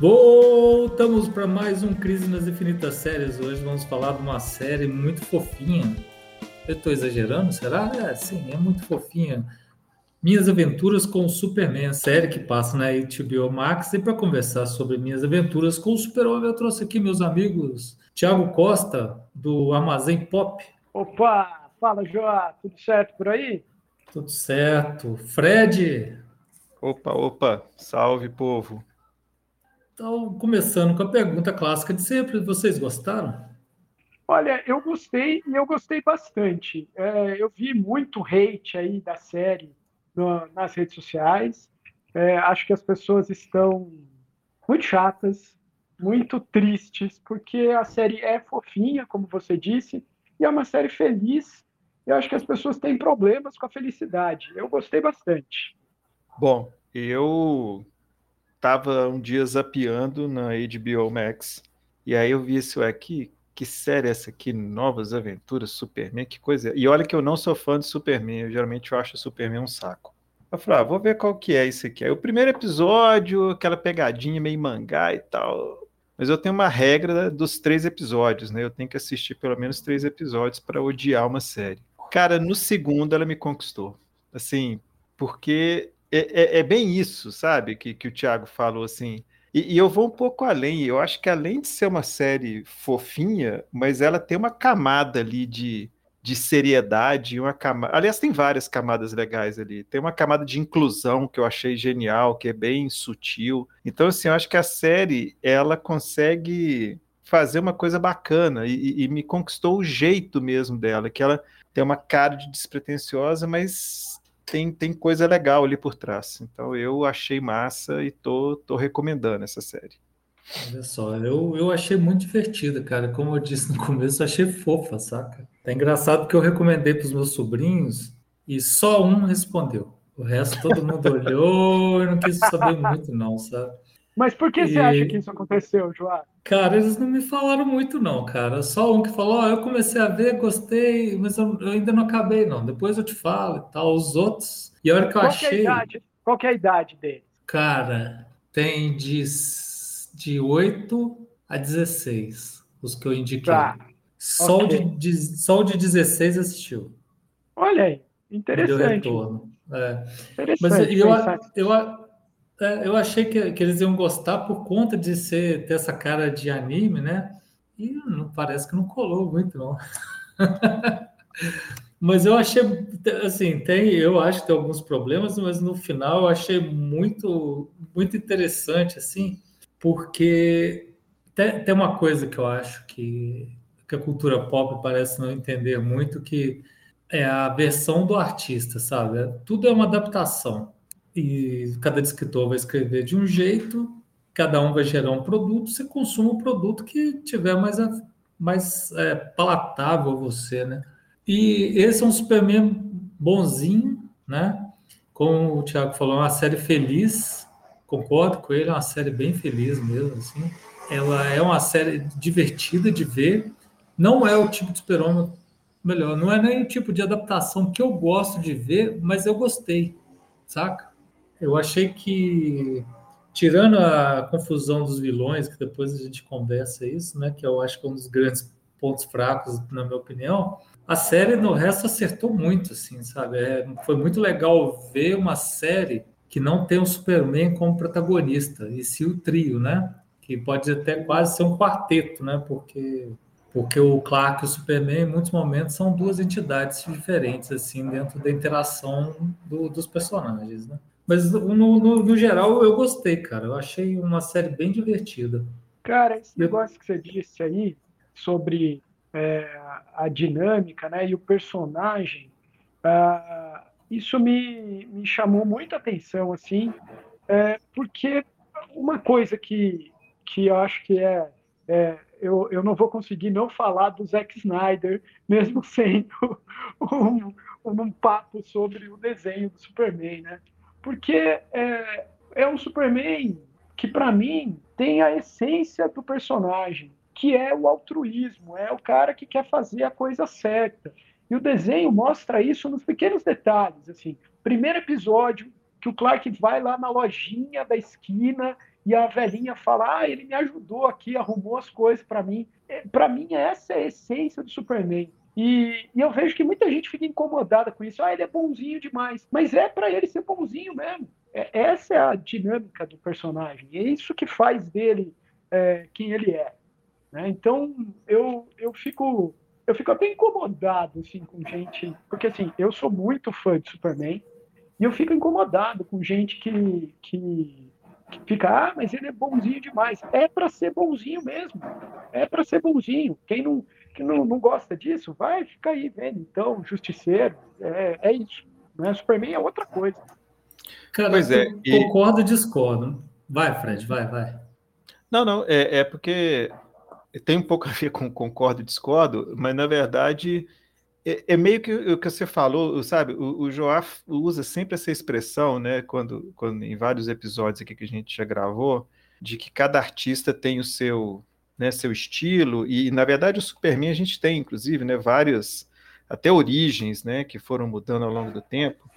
Voltamos para mais um Crise nas Infinitas Séries. Hoje vamos falar de uma série muito fofinha. Eu estou exagerando, será? É, sim, é muito fofinha. Minhas Aventuras com o Superman, série que passa na HBO Max. E para conversar sobre minhas aventuras com o Super-Homem, eu trouxe aqui meus amigos Tiago Costa, do Armazém Pop. Opa! Fala, Joá, tudo certo por aí? Tudo certo. Fred. Opa, opa, salve povo. Então, começando com a pergunta clássica de sempre, vocês gostaram? Olha, eu gostei e eu gostei bastante. É, eu vi muito hate aí da série no, nas redes sociais. É, acho que as pessoas estão muito chatas, muito tristes, porque a série é fofinha, como você disse, e é uma série feliz eu acho que as pessoas têm problemas com a felicidade. Eu gostei bastante. Bom, eu estava um dia zapeando na HBO Max e aí eu vi isso aqui. Que série é essa aqui? Novas Aventuras, Superman, que coisa. E olha que eu não sou fã de Superman, eu geralmente eu acho Superman um saco. Eu falei, ah, vou ver qual que é isso aqui. Aí o primeiro episódio, aquela pegadinha meio mangá e tal. Mas eu tenho uma regra dos três episódios, né? Eu tenho que assistir pelo menos três episódios para odiar uma série. Cara, no segundo ela me conquistou. Assim, porque é, é, é bem isso, sabe? Que, que o Thiago falou assim. E, e, eu vou um pouco além. Eu acho que além de ser uma série fofinha, mas ela tem uma camada ali de, de seriedade, uma camada. Aliás, tem várias camadas legais ali. Tem uma camada de inclusão que eu achei genial, que é bem sutil. Então, assim, eu acho que a série ela consegue fazer uma coisa bacana e, e me conquistou o jeito mesmo dela, que ela tem uma cara de despretensiosa, mas tem, tem coisa legal ali por trás. Então eu achei massa e tô, tô recomendando essa série. Olha só, eu, eu achei muito divertida, cara. Como eu disse no começo, eu achei fofa, saca? É engraçado que eu recomendei para os meus sobrinhos e só um respondeu. O resto todo mundo olhou e não quis saber muito, não, sabe? Mas por que e... você acha que isso aconteceu, João? Cara, eles não me falaram muito, não, cara. Só um que falou: oh, eu comecei a ver, gostei, mas eu, eu, ainda não acabei, não. Depois eu te falo e tal. Os outros. E a hora que eu Qual achei. Que é idade? Qual que é a idade deles? Cara, tem de, de 8 a 16, os que eu indiquei. Tá. Só, okay. o de, só de 16 assistiu. Olha aí, interessante. deu retorno. É. Interessante. Mas eu, eu, eu eu achei que, que, eles iam gostar por conta de ser, ter essa cara de anime, né? E não parece que não colou muito, não. mas eu achei, assim, tem, eu acho que tem alguns problemas, mas no final eu achei muito, muito interessante, assim, porque tem, tem uma coisa que eu acho que, que a cultura pop parece não entender muito, que é a versão do artista, sabe? Tudo é uma adaptação e cada escritor vai escrever de um jeito, cada um vai gerar um produto, você consuma o produto que tiver mais, mais é, palatável a você, né? E esse é um Superman bonzinho, né? Como o Thiago falou, é uma série feliz, concordo com ele, é uma série bem feliz mesmo, assim. Ela é uma série divertida de ver, não é o tipo de super-homem, melhor, não é nem o tipo de adaptação que eu gosto de ver, mas eu gostei, saca? Eu achei que, tirando a confusão dos vilões, que depois a gente conversa isso, né, que eu acho que é um dos grandes pontos fracos, na minha opinião, a série no resto acertou muito, assim, sabe? É, foi muito legal ver uma série que não tem o Superman como protagonista, e sim o trio, né? Que pode até quase ser um quarteto, né? Porque porque o Clark e o Superman, em muitos momentos, são duas entidades diferentes, assim, dentro da interação do, dos personagens, né? Mas no, no, no, geral eu gostei, cara. Eu achei uma série bem divertida. Cara, esse negócio que você disse aí sobre é, a dinâmica né, e o personagem, uh, isso me, me chamou muita atenção, assim, é, porque uma coisa que, que eu acho que é, é eu, eu não vou conseguir não falar do Zack Snyder, mesmo sendo um, um papo sobre o desenho do Superman, né? Porque é, é um Superman que, para mim, tem a essência do personagem, que é o altruísmo, é o cara que quer fazer a coisa certa. E o desenho mostra isso nos pequenos detalhes. Assim, primeiro episódio, que o Clark vai lá na lojinha da esquina e a velhinha fala: ah, ele me ajudou aqui, arrumou as coisas para mim. É, para mim, essa é a essência do Superman. E, e, eu vejo que muita gente fica incomodada com isso. Ah, ele é bonzinho demais. Mas é para ele ser bonzinho mesmo. É, essa é a dinâmica do personagem. É isso que faz dele é, quem ele é. Né? Então, eu, eu fico eu fico até incomodado assim, com gente. Porque assim, eu sou muito fã de Superman. E eu fico incomodado com gente que, que, que fica, ah, mas ele é bonzinho demais. É para ser bonzinho mesmo. É para ser bonzinho. Quem não que não, não gosta disso, vai ficar aí vendo. Então, Justiceiro, é, é isso. Né? Superman é outra coisa. Cara, pois é, e... concordo e discordo. Vai, Fred, vai, vai. Não, não, é, é porque tem um pouco a ver com concordo e discordo, mas na verdade é, é meio que o que você falou, sabe? O, o Joaf usa sempre essa expressão, né? Quando, quando em vários episódios aqui que a gente já gravou, de que cada artista tem o seu né, seu estilo, e na verdade o Superman a gente tem, inclusive, né, várias, até origens, né, que foram mudando ao longo do tempo,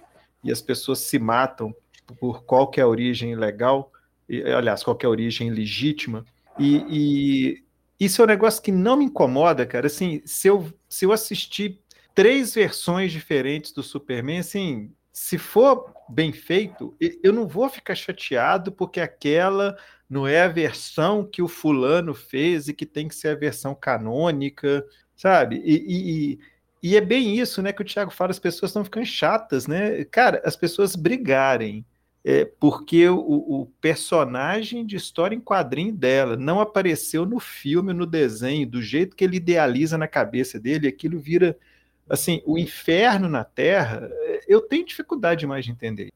e as pessoas se matam por qual que é origem legal, e, aliás, qual que é origem legítima, e, e, isso é um negócio que não me incomoda, cara, assim, se eu, se eu assistir três versões diferentes do Superman, assim, se for bem feito, eu não vou ficar chateado porque aquela não é a versão que o fulano fez e que tem que ser a versão canônica, sabe? E, e, e é bem isso, né, que o Thiago fala, as pessoas estão ficando chatas, né? Cara, as pessoas brigarem é, porque o, o, personagem de história em quadrinho dela não apareceu no filme, no desenho, do jeito que ele idealiza na cabeça dele, aquilo vira assim, o inferno na Terra, eu tenho dificuldade mais de entender.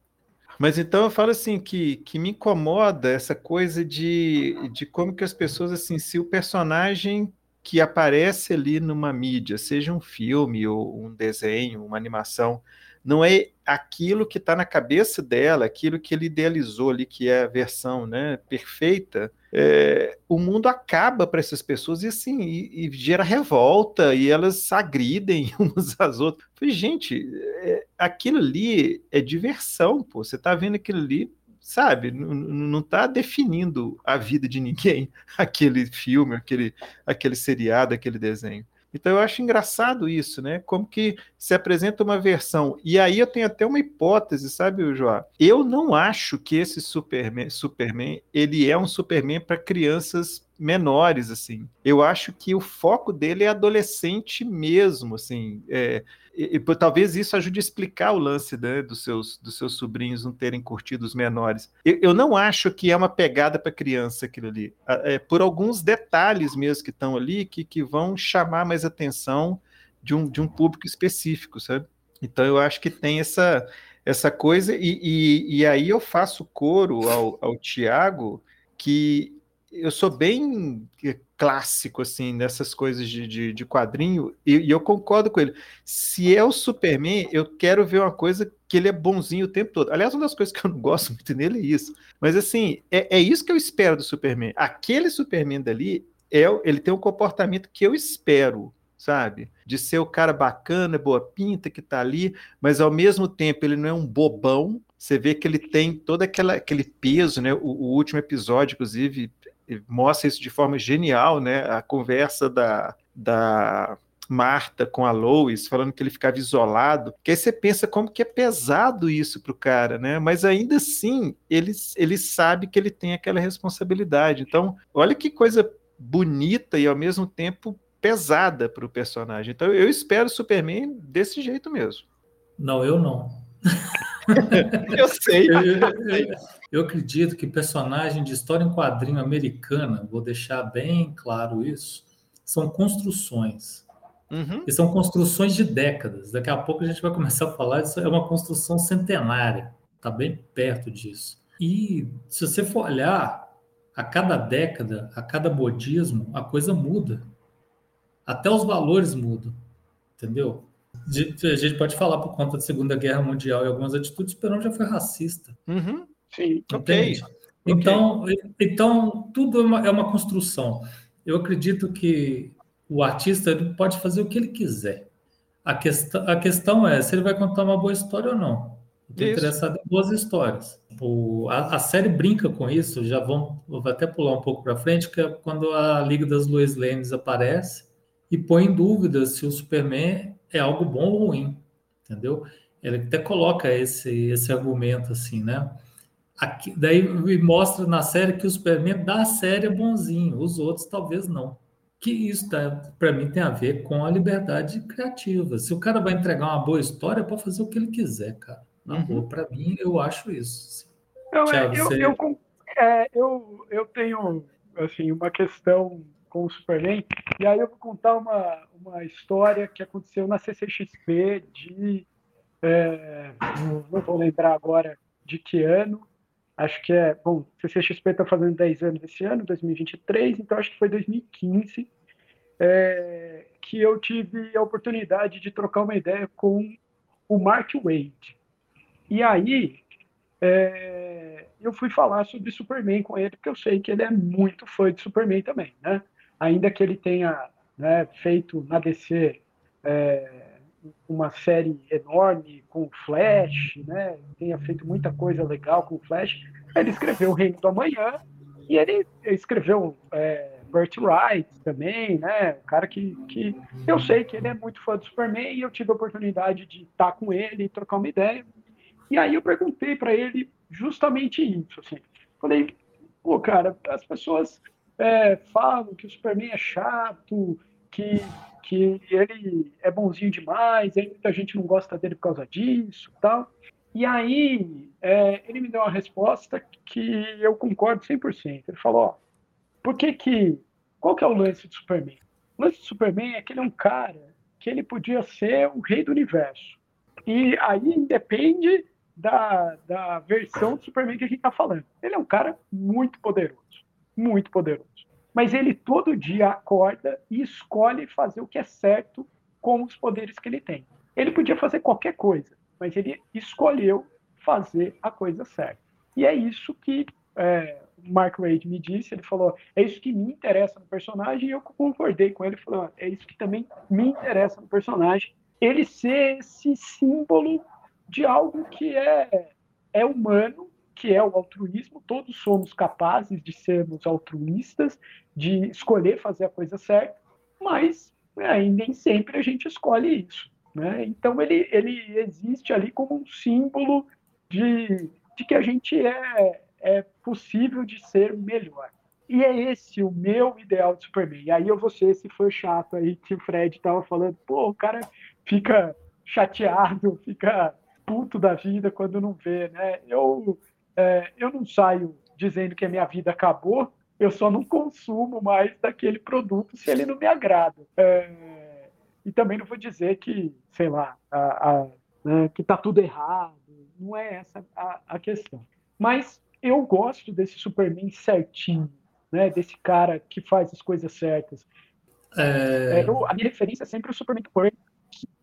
Mas então eu falo assim que, que me incomoda essa coisa de, de como que as pessoas assim, se o personagem que aparece ali numa mídia, seja um filme ou um desenho, uma animação, não é aquilo que está na cabeça dela, aquilo que ele idealizou ali, que é a versão né, perfeita, é, o mundo acaba para essas pessoas e assim, e, e, gera revolta, e elas agridem umas às outras. Falei, gente, é, aquilo ali é diversão, pô. Você está vendo aquilo ali, sabe? Não está definindo a vida de ninguém, aquele filme, aquele, aquele seriado, aquele desenho. Então eu acho engraçado isso, né? Como que se apresenta uma versão. E aí eu tenho até uma hipótese, sabe, João? Eu não acho que esse Superman, Superman ele é um Superman para crianças menores, assim. Eu acho que o foco dele é adolescente mesmo, assim. É, e, e, talvez isso ajude a explicar o lance né, dos, seus, dos seus sobrinhos não terem curtido os menores. Eu, eu não acho que é uma pegada para criança aquilo ali. É, por alguns detalhes mesmo que estão ali que, que vão chamar mais atenção de um, de um público específico, sabe? Então eu acho que tem essa, essa coisa, e, e, e aí eu faço coro ao, ao Tiago que eu sou bem clássico, assim, nessas coisas de, de, de quadrinho, e, e, eu concordo com ele. Se é o Superman, eu quero ver uma coisa que ele é bonzinho o tempo todo. Aliás, uma das coisas que eu não gosto muito nele é isso. Mas, assim, é, é isso que eu espero do Superman. Aquele Superman dali, é, ele tem um comportamento que eu espero, sabe? De ser o cara bacana, boa pinta, que tá ali, mas ao mesmo tempo ele não é um bobão, você vê que ele tem todo aquela, aquele peso, né? O, o, último episódio, inclusive, mostra isso de forma genial, né? A conversa da, da Marta com a Lois, falando que ele ficava isolado, que aí você pensa como que é pesado isso para o cara, né? Mas ainda assim, ele, ele sabe que ele tem aquela responsabilidade. Então, olha que coisa bonita e ao mesmo tempo pesada para o personagem. Então, eu espero o Superman desse jeito mesmo. Não, eu não. eu sei. Eu, eu, eu, acredito que personagem de história em quadrinho americana, vou deixar bem claro isso, são construções. Uhum. E são construções de décadas. Daqui a pouco a gente vai começar a falar disso. É uma construção centenária. Está bem perto disso. E se você for olhar, a cada década, a cada modismo, a coisa muda. Até os valores mudam. Entendeu? a gente pode falar por conta da Segunda Guerra Mundial e algumas atitudes, o Perón já foi racista. Uhum. Sim, ok. Então, okay. então tudo é uma, é uma, construção. Eu acredito que o artista pode fazer o que ele quiser. A, questão, a questão é se ele vai contar uma boa história ou não. Estou interessado em boas histórias. O, a, a, série brinca com isso, já vão, vou até pular um pouco para frente, que é quando a Liga das Lois Lanes aparece e põe em dúvida se o Superman é algo bom ou ruim, entendeu? Ele até coloca esse, esse argumento assim, né? Aqui, daí mostra na série que o Superman da série é bonzinho, os outros talvez não. Que isso, tá, para mim, tem a ver com a liberdade criativa. Se o cara vai entregar uma boa história, pode fazer o que ele quiser, cara. Na uhum. boa, para mim, eu acho isso. Não, é, Thiago, eu, você... eu, é, eu, eu tenho assim, uma questão com o Superman, e aí eu vou contar uma, uma história que aconteceu na CCXP de. É, não vou lembrar agora de que ano, acho que é. Bom, CCXP está fazendo 10 anos esse ano, 2023, então acho que foi 2015, é, que eu tive a oportunidade de trocar uma ideia com o Mark Wade. E aí, é, eu fui falar sobre Superman com ele, porque eu sei que ele é muito fã de Superman também, né? Ainda que ele tenha né, feito na DC é, uma série enorme com Flash, né? Tenha feito muita coisa legal com Flash. Ele escreveu O Reino do Amanhã e ele escreveu é, Wright também, né? Um cara que, que eu sei que ele é muito fã do Superman e eu tive a oportunidade de estar com ele e trocar uma ideia. E aí eu perguntei para ele justamente isso, assim. Falei, pô, cara, as pessoas é, falam que o Superman é chato, que, que ele é bonzinho demais, aí muita gente não gosta dele por causa disso tal. E aí é, ele me deu uma resposta que eu concordo 100%. Ele falou, ó, por que que... Qual que é o lance do Superman? O lance do Superman é que ele é um cara que ele podia ser o rei do universo. E aí depende da, da versão do Superman que a gente está falando. Ele é um cara muito poderoso, muito poderoso. Mas ele todo dia acorda e escolhe fazer o que é certo com os poderes que ele tem. Ele podia fazer qualquer coisa, mas ele escolheu fazer a coisa certa. E é isso que é, Mark Wade me disse. Ele falou: é isso que me interessa no personagem. E eu concordei com ele. Falou: é isso que também me interessa no personagem. Ele ser esse símbolo de algo que é, é humano, que é o altruísmo. Todos somos capazes de sermos altruístas, de escolher fazer a coisa certa, mas é, nem sempre a gente escolhe isso. Né? Então ele, ele existe ali como um símbolo de, de que a gente é, é possível de ser melhor. E é esse o meu ideal de Superman. E aí eu vou ser esse fã chato aí que o Fred estava falando, pô, o cara fica chateado, fica puto da vida quando não vê, né? Eu, é, eu não saio dizendo que a minha vida acabou, eu só não consumo mais daquele produto se ele não me agrada. É, e também não vou dizer que, sei lá, a, a, né, que tá tudo errado, não é essa a, a questão. Mas eu gosto desse Superman certinho, né? Desse cara que faz as coisas certas. É... É, eu, a minha referência é sempre o Superman Burn,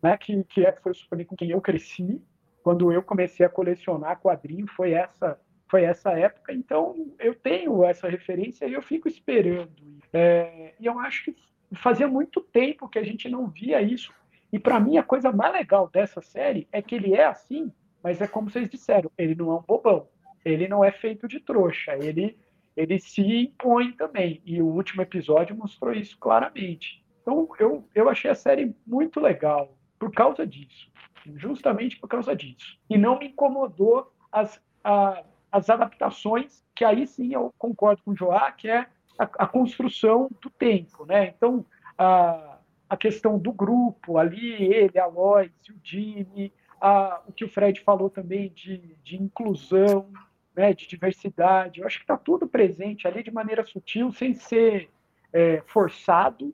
né? Que, que é, foi o Superman com quem eu cresci, quando eu comecei a colecionar quadrinho, foi essa foi essa época, então eu tenho essa referência e eu fico esperando. É, e eu acho que fazia muito tempo que a gente não via isso. E para mim a coisa mais legal dessa série é que ele é assim, mas é como vocês disseram, ele não é um bobão, ele não é feito de trouxa, ele ele se impõe também. E o último episódio mostrou isso claramente. Então eu, eu achei a série muito legal por causa disso justamente por causa disso. E não me incomodou as, a, as adaptações, que aí sim eu concordo com o Joá, que é a, a construção do tempo. Né? Então, a, a questão do grupo ali, ele, a Lois, o Jimmy, a, o que o Fred falou também de, de inclusão, né, de diversidade, eu acho que está tudo presente ali de maneira sutil, sem ser é, forçado,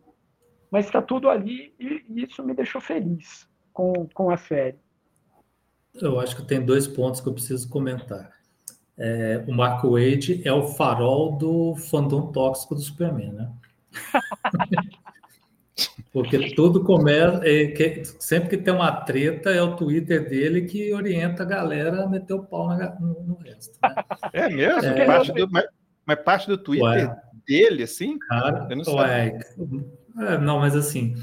mas está tudo ali e, e isso me deixou feliz com, com a série? Eu acho que tem dois pontos que eu preciso comentar. É, o Marco Wade é o farol do fandom tóxico do Superman, né? Porque tudo começa. É, que, sempre que tem uma treta, é o Twitter dele que orienta a galera a meter o pau na, no, no, resto. Né? É mesmo? É, parte do, mas, mas, parte do Twitter ué, dele, assim? Cara, eu não ué, é, não, mas assim,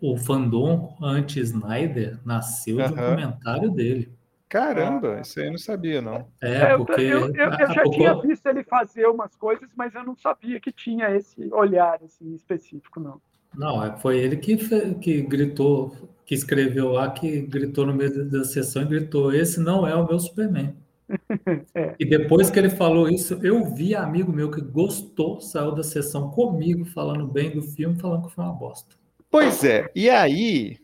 o fandom anti-Snyder nasceu de um comentário dele. Caramba, ah, isso aí eu não sabia, não. É, porque... Eu, eu, eu, eu já tinha visto ele fazer umas coisas, mas eu não sabia que tinha esse olhar assim, específico, não. Não, é, foi ele que, que gritou, que escreveu lá, que gritou no meio da sessão e gritou: Esse não é o meu Superman. é. E depois que ele falou isso, eu vi amigo meu que gostou, saiu da sessão comigo, falando bem do filme, falando que foi uma bosta. Pois é, e aí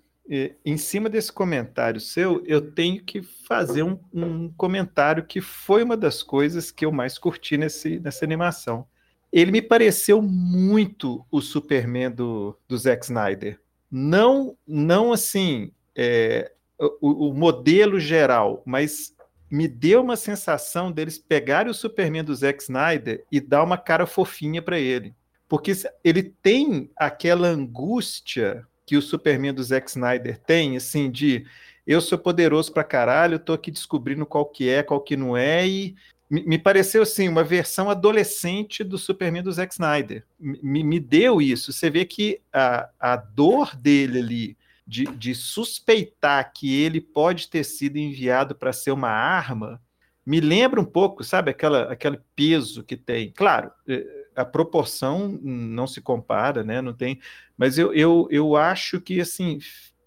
em cima desse comentário seu, eu tenho que fazer um, um, comentário que foi uma das coisas que eu mais curti nesse, nessa animação. Ele me pareceu muito o Superman do, do Zack Snyder. Não, não assim, é, o, o modelo geral, mas me deu uma sensação deles pegarem o Superman do Zack Snyder e dar uma cara fofinha para ele. Porque ele tem aquela angústia que o Superman do Zack Snyder tem, assim, de eu sou poderoso pra caralho, tô aqui descobrindo qual que é, qual que não é, e me, me pareceu, assim, uma versão adolescente do Superman do Zack Snyder. Me, me deu isso. Você vê que a, a dor dele ali, de, de suspeitar que ele pode ter sido enviado para ser uma arma, me lembra um pouco, sabe, aquela, aquele peso que tem. Claro, eh, a proporção não se compara, né? Não tem, mas eu, eu, eu acho que assim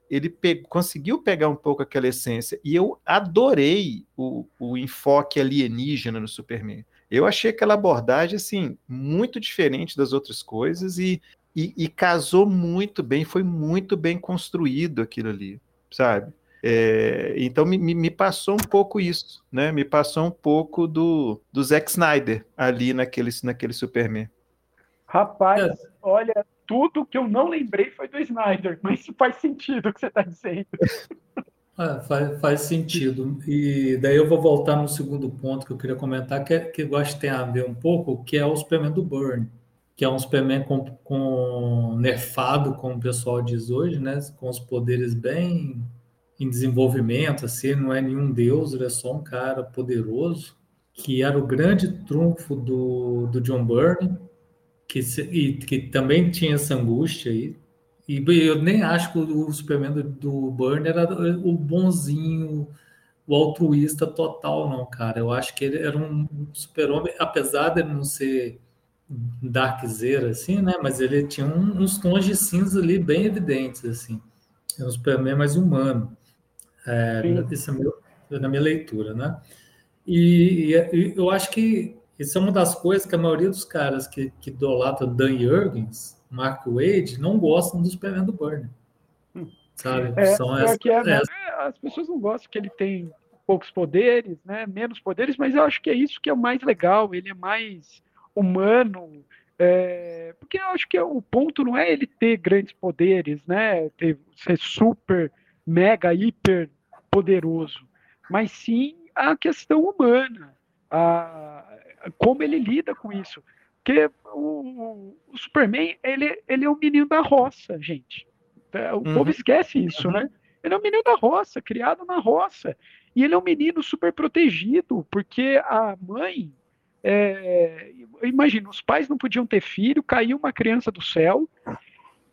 ele pe conseguiu pegar um pouco aquela essência e eu adorei o, o enfoque alienígena no Superman. Eu achei aquela abordagem assim muito diferente das outras coisas e, e, e casou muito bem, foi muito bem construído aquilo ali, sabe? É, então me, me, passou um pouco isso, né? Me passou um pouco do, do Zack Snyder ali naquele, naquele Superman. Rapaz, é. olha, tudo que eu não lembrei foi do Snyder, mas faz sentido o que você está dizendo. É, faz, faz, sentido. E daí eu vou voltar no segundo ponto que eu queria comentar, que, é, que eu acho que tem a ver um pouco, que é o Superman do Burn, que é um Superman com, com nerfado, como o pessoal diz hoje, né? Com os poderes bem em desenvolvimento, assim, não é nenhum deus, ele é só um cara poderoso, que era o grande trunfo do, do John Byrne, que, e, que também tinha essa angústia aí. E eu nem acho que o Superman do, do Byrne era o bonzinho, o altruísta total, não, cara. Eu acho que ele era um super-homem, apesar de não ser darkzeira, assim, né? Mas ele tinha uns tons de cinza ali bem evidentes, assim. Era um Superman mais humano. É, isso é meu, na minha leitura, né? E, e, eu acho que isso é uma das coisas que a maioria dos caras que, que idolatram Dan Jurgens, Mark Wade, não gostam do Superman do Burn. Sabe? É, São é, é, as pessoas não gostam que ele tem poucos poderes, né? Menos poderes, mas eu acho que é isso que é o mais legal. Ele é mais humano. É, porque eu acho que o ponto não é ele ter grandes poderes, né? Ter, ser super mega, hiper poderoso, mas sim a questão humana, a, como ele lida com isso. Porque o, o Superman, ele, ele é um menino da roça, gente. É, o uhum. povo esquece isso, uhum. né? Ele é um menino da roça, criado na roça. E ele é um menino super protegido, porque a mãe. É, imagina, os pais não podiam ter filho, caiu uma criança do céu,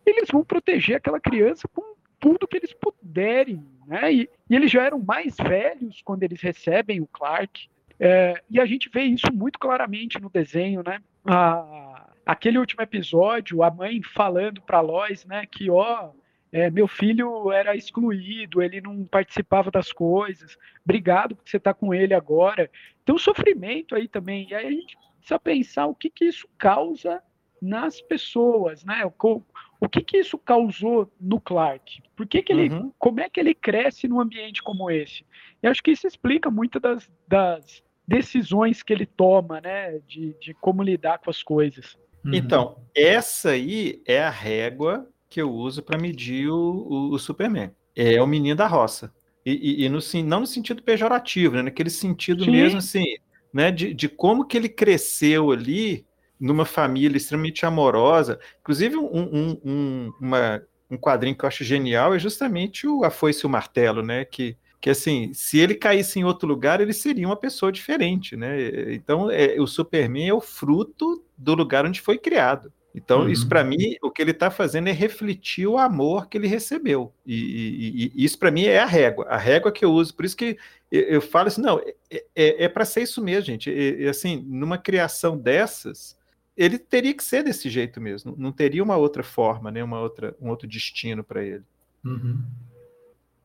eles vão proteger aquela criança com tudo que eles puderem. Né? E, e eles já eram mais velhos quando eles recebem o Clark. É, e a gente vê isso muito claramente no desenho, né? A, aquele último episódio, a mãe falando para Lois, né, que ó, é, meu filho era excluído, ele não participava das coisas. Obrigado por você estar tá com ele agora. Tem um sofrimento aí também. E aí a gente precisa pensar o que que isso causa nas pessoas, né? O, o que, que isso causou no Clark? Por que, que ele, uhum. como é que ele cresce num ambiente como esse? E acho que isso explica muito das, das decisões que ele toma, né? De, de como lidar com as coisas. Uhum. Então, essa aí é a régua que eu uso para medir o, o, o, Superman. É o menino da roça. E, e, e no, não no sentido pejorativo, né? naquele sentido Sim. mesmo assim, né? De, de como que ele cresceu ali numa família extremamente amorosa. Inclusive, um, um, um, uma, um quadrinho que eu acho genial é justamente o A Foice e o Martelo, né? Que, que assim, se ele caísse em outro lugar, ele seria uma pessoa diferente, né? Então, é, o Superman é o fruto do lugar onde foi criado. Então, uhum. isso para mim, o que ele está fazendo é refletir o amor que ele recebeu. E, e, e isso para mim é a régua, a régua que eu uso. Por isso que eu, eu falo assim, não, é, é, é para ser isso mesmo, gente. E, assim, numa criação dessas, ele teria que ser desse jeito mesmo. Não teria uma outra forma, né? Uma outra, um outro destino para ele. Uhum.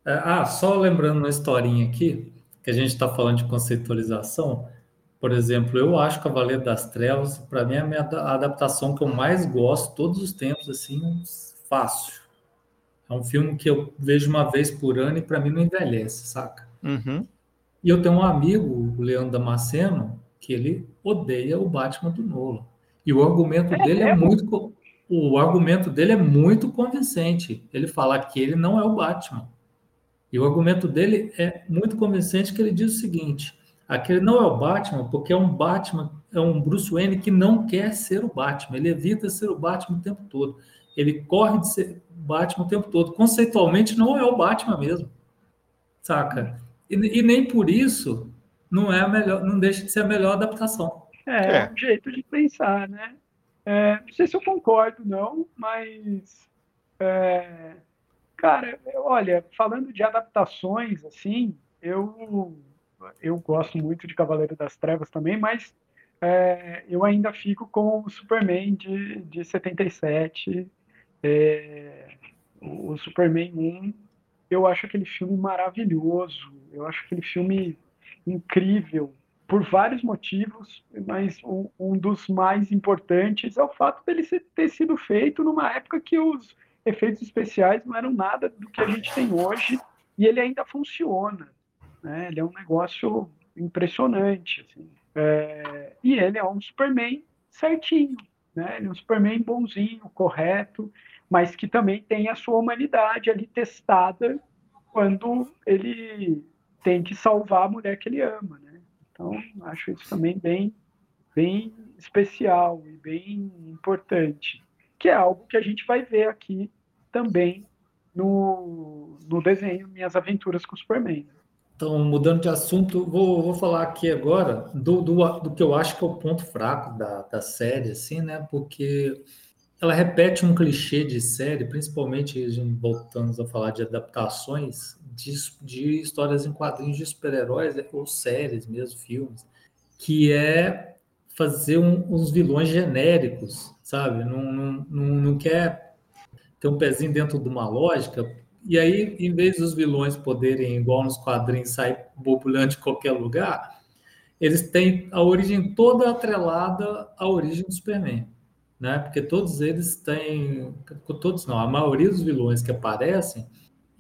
É, ah, só lembrando uma historinha aqui, que a gente está falando de conceitualização. Por exemplo, eu acho Cavaleiro das Trevas, para mim, é a minha adaptação que eu mais gosto todos os tempos, assim, fácil. É um filme que eu vejo uma vez por ano e para mim não envelhece, saca? Uhum. E eu tenho um amigo, o Leandro Damasceno, que ele odeia o Batman do Nolan. E o argumento é, dele é, é muito o argumento dele é muito convincente. Ele fala que ele não é o Batman. E o argumento dele é muito convincente que ele diz o seguinte: aquele não é o Batman porque é um Batman, é um Bruce Wayne que não quer ser o Batman. Ele evita ser o Batman o tempo todo. Ele corre de ser Batman o tempo todo. Conceitualmente não é o Batman mesmo. Saca? E, e nem por isso não é a melhor, não deixa de ser a melhor adaptação. É, é. um jeito de pensar, né? É, não sei se eu concordo, não, mas. É, cara, olha, falando de adaptações, assim, eu, eu gosto muito de Cavaleiro das Trevas também, mas é, eu ainda fico com o Superman de, de 77, é, o Superman 1. Eu acho aquele filme maravilhoso, eu acho aquele filme incrível por vários motivos, mas um, um, dos mais importantes é o fato dele ter sido feito numa época que os efeitos especiais não eram nada do que a gente tem hoje e ele ainda funciona. Né? Ele é um negócio impressionante. Assim. É, e ele é um Superman certinho. Né? Ele é um Superman bonzinho, correto, mas que também tem a sua humanidade ali testada quando ele tem que salvar a mulher que ele ama. Então, acho isso também bem, bem especial e bem importante, que é algo que a gente vai ver aqui também no, no desenho Minhas Aventuras com o Superman. Então, mudando de assunto, vou, vou falar aqui agora do, do, do, que eu acho que é o ponto fraco da, da série, assim, né? Porque ela repete um clichê de série, principalmente voltando a falar de adaptações, de, de histórias em quadrinhos de super-heróis, né, ou séries mesmo, filmes, que é fazer um, uns vilões genéricos, sabe? Não, não, não, não quer ter um pezinho dentro de uma lógica, e aí, em vez dos vilões poderem, igual nos quadrinhos, sair borbulhando de qualquer lugar, eles têm a origem toda atrelada à origem do Superman. Né? Porque todos eles têm. Todos não, a maioria dos vilões que aparecem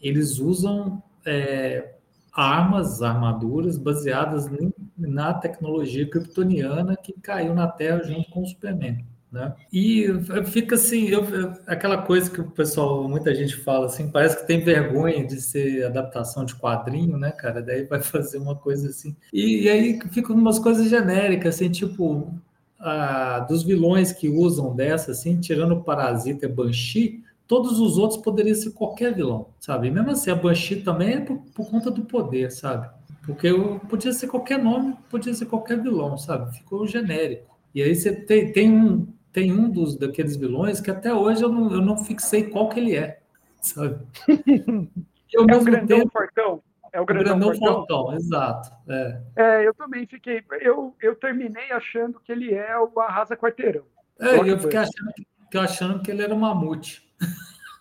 eles usam é, armas, armaduras baseadas na tecnologia kryptoniana que caiu na Terra junto com o Superman. Né? E fica assim, eu, aquela coisa que o pessoal, muita gente fala assim, parece que tem vergonha de ser adaptação de quadrinho, né, cara? Daí vai fazer uma coisa assim. E, e aí ficam umas coisas genéricas, assim, tipo, a, dos vilões que usam dessa, assim, tirando o Parasita e Banshee, todos os outros poderiam ser qualquer vilão, sabe? E mesmo assim, a Banshee também é por, por conta do poder, sabe? Porque eu, podia ser qualquer nome, podia ser qualquer vilão, sabe? Ficou genérico. E aí você tem, tem um tem um dos daqueles vilões que até hoje eu não, eu não fixei qual que ele é, sabe? E, é o grandão tempo, fortão. É o grandão, grandão fortão. fortão. exato. É. é. eu também fiquei. Eu, eu terminei achando que ele é o Arrasa Quarteirão. É, eu fiquei achando, achando que ele era o Mamute.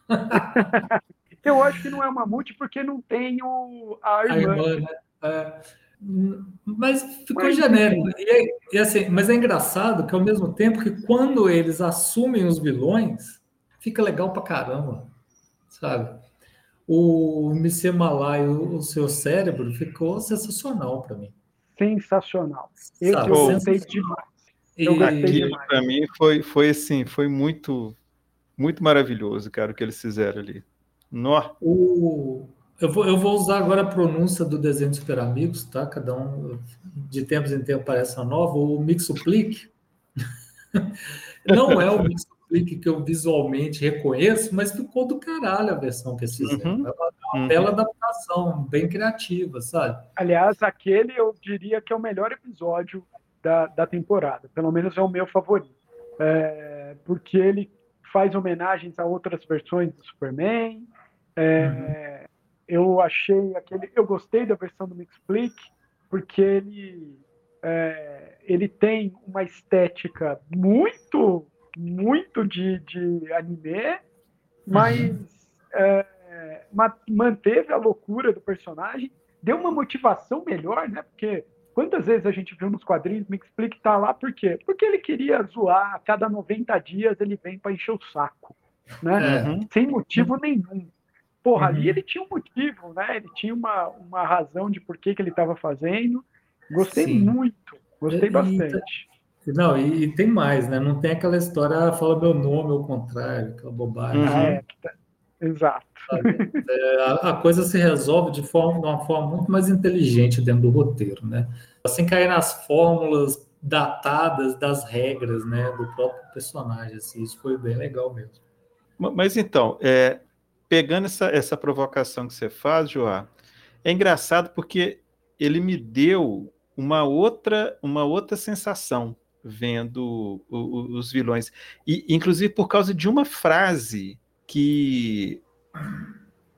eu acho que não é uma multi porque não tem o, a irmã. A irmã né? é, mas ficou mas, genérico. E, e, assim, mas é engraçado que ao mesmo tempo que quando eles assumem os vilões, fica legal pra caramba, sabe? O Mr. Malay, o, o seu cérebro, ficou sensacional para mim. Sensacional. Eu, sabe? eu gostei demais. Eu para mim foi, foi assim, foi muito muito maravilhoso, cara, o que eles fizeram ali. Nó. O... Eu, vou, eu vou usar agora a pronúncia do desenho de Super Amigos, tá? Cada um, de tempos em tempos, aparece uma nova. O Mixuplique não é o Mixuplique que eu visualmente reconheço, mas ficou do caralho a versão que eles fizeram. Uhum. É uma, uma uhum. bela adaptação, bem criativa, sabe? Aliás, aquele eu diria que é o melhor episódio da, da temporada. Pelo menos é o meu favorito. é, porque ele faz homenagens a outras versões do Superman. É, uhum. Eu achei aquele, eu gostei da versão do Mixplick porque ele é, ele tem uma estética muito muito de, de anime, mas uhum. é, manteve a loucura do personagem, deu uma motivação melhor, né? Porque Quantas vezes a gente viu nos quadrinhos, me explique tá lá por quê? Porque ele queria zoar, a cada 90 dias ele vem para encher o saco, né? Uhum. Sem motivo nenhum. Porra, uhum. ali ele tinha um motivo, né? Ele tinha uma, uma razão de por que, que ele estava fazendo. Gostei Sim. muito, gostei e, bastante. Não, e, e, tem mais, né? Não tem aquela história, ah, fala meu nome ao contrário, aquela bobagem. Uhum. É, exato. É, a, a, coisa se resolve de, forma, de uma forma muito mais inteligente dentro do roteiro, né? Sem cair nas fórmulas datadas das regras, né, do próprio personagem. Assim, isso foi bem legal mesmo. Mas então, é, pegando essa, essa provocação que você faz, Joá, é engraçado porque ele me deu uma outra, uma outra sensação vendo o, o, os vilões. E, inclusive por causa de uma frase que,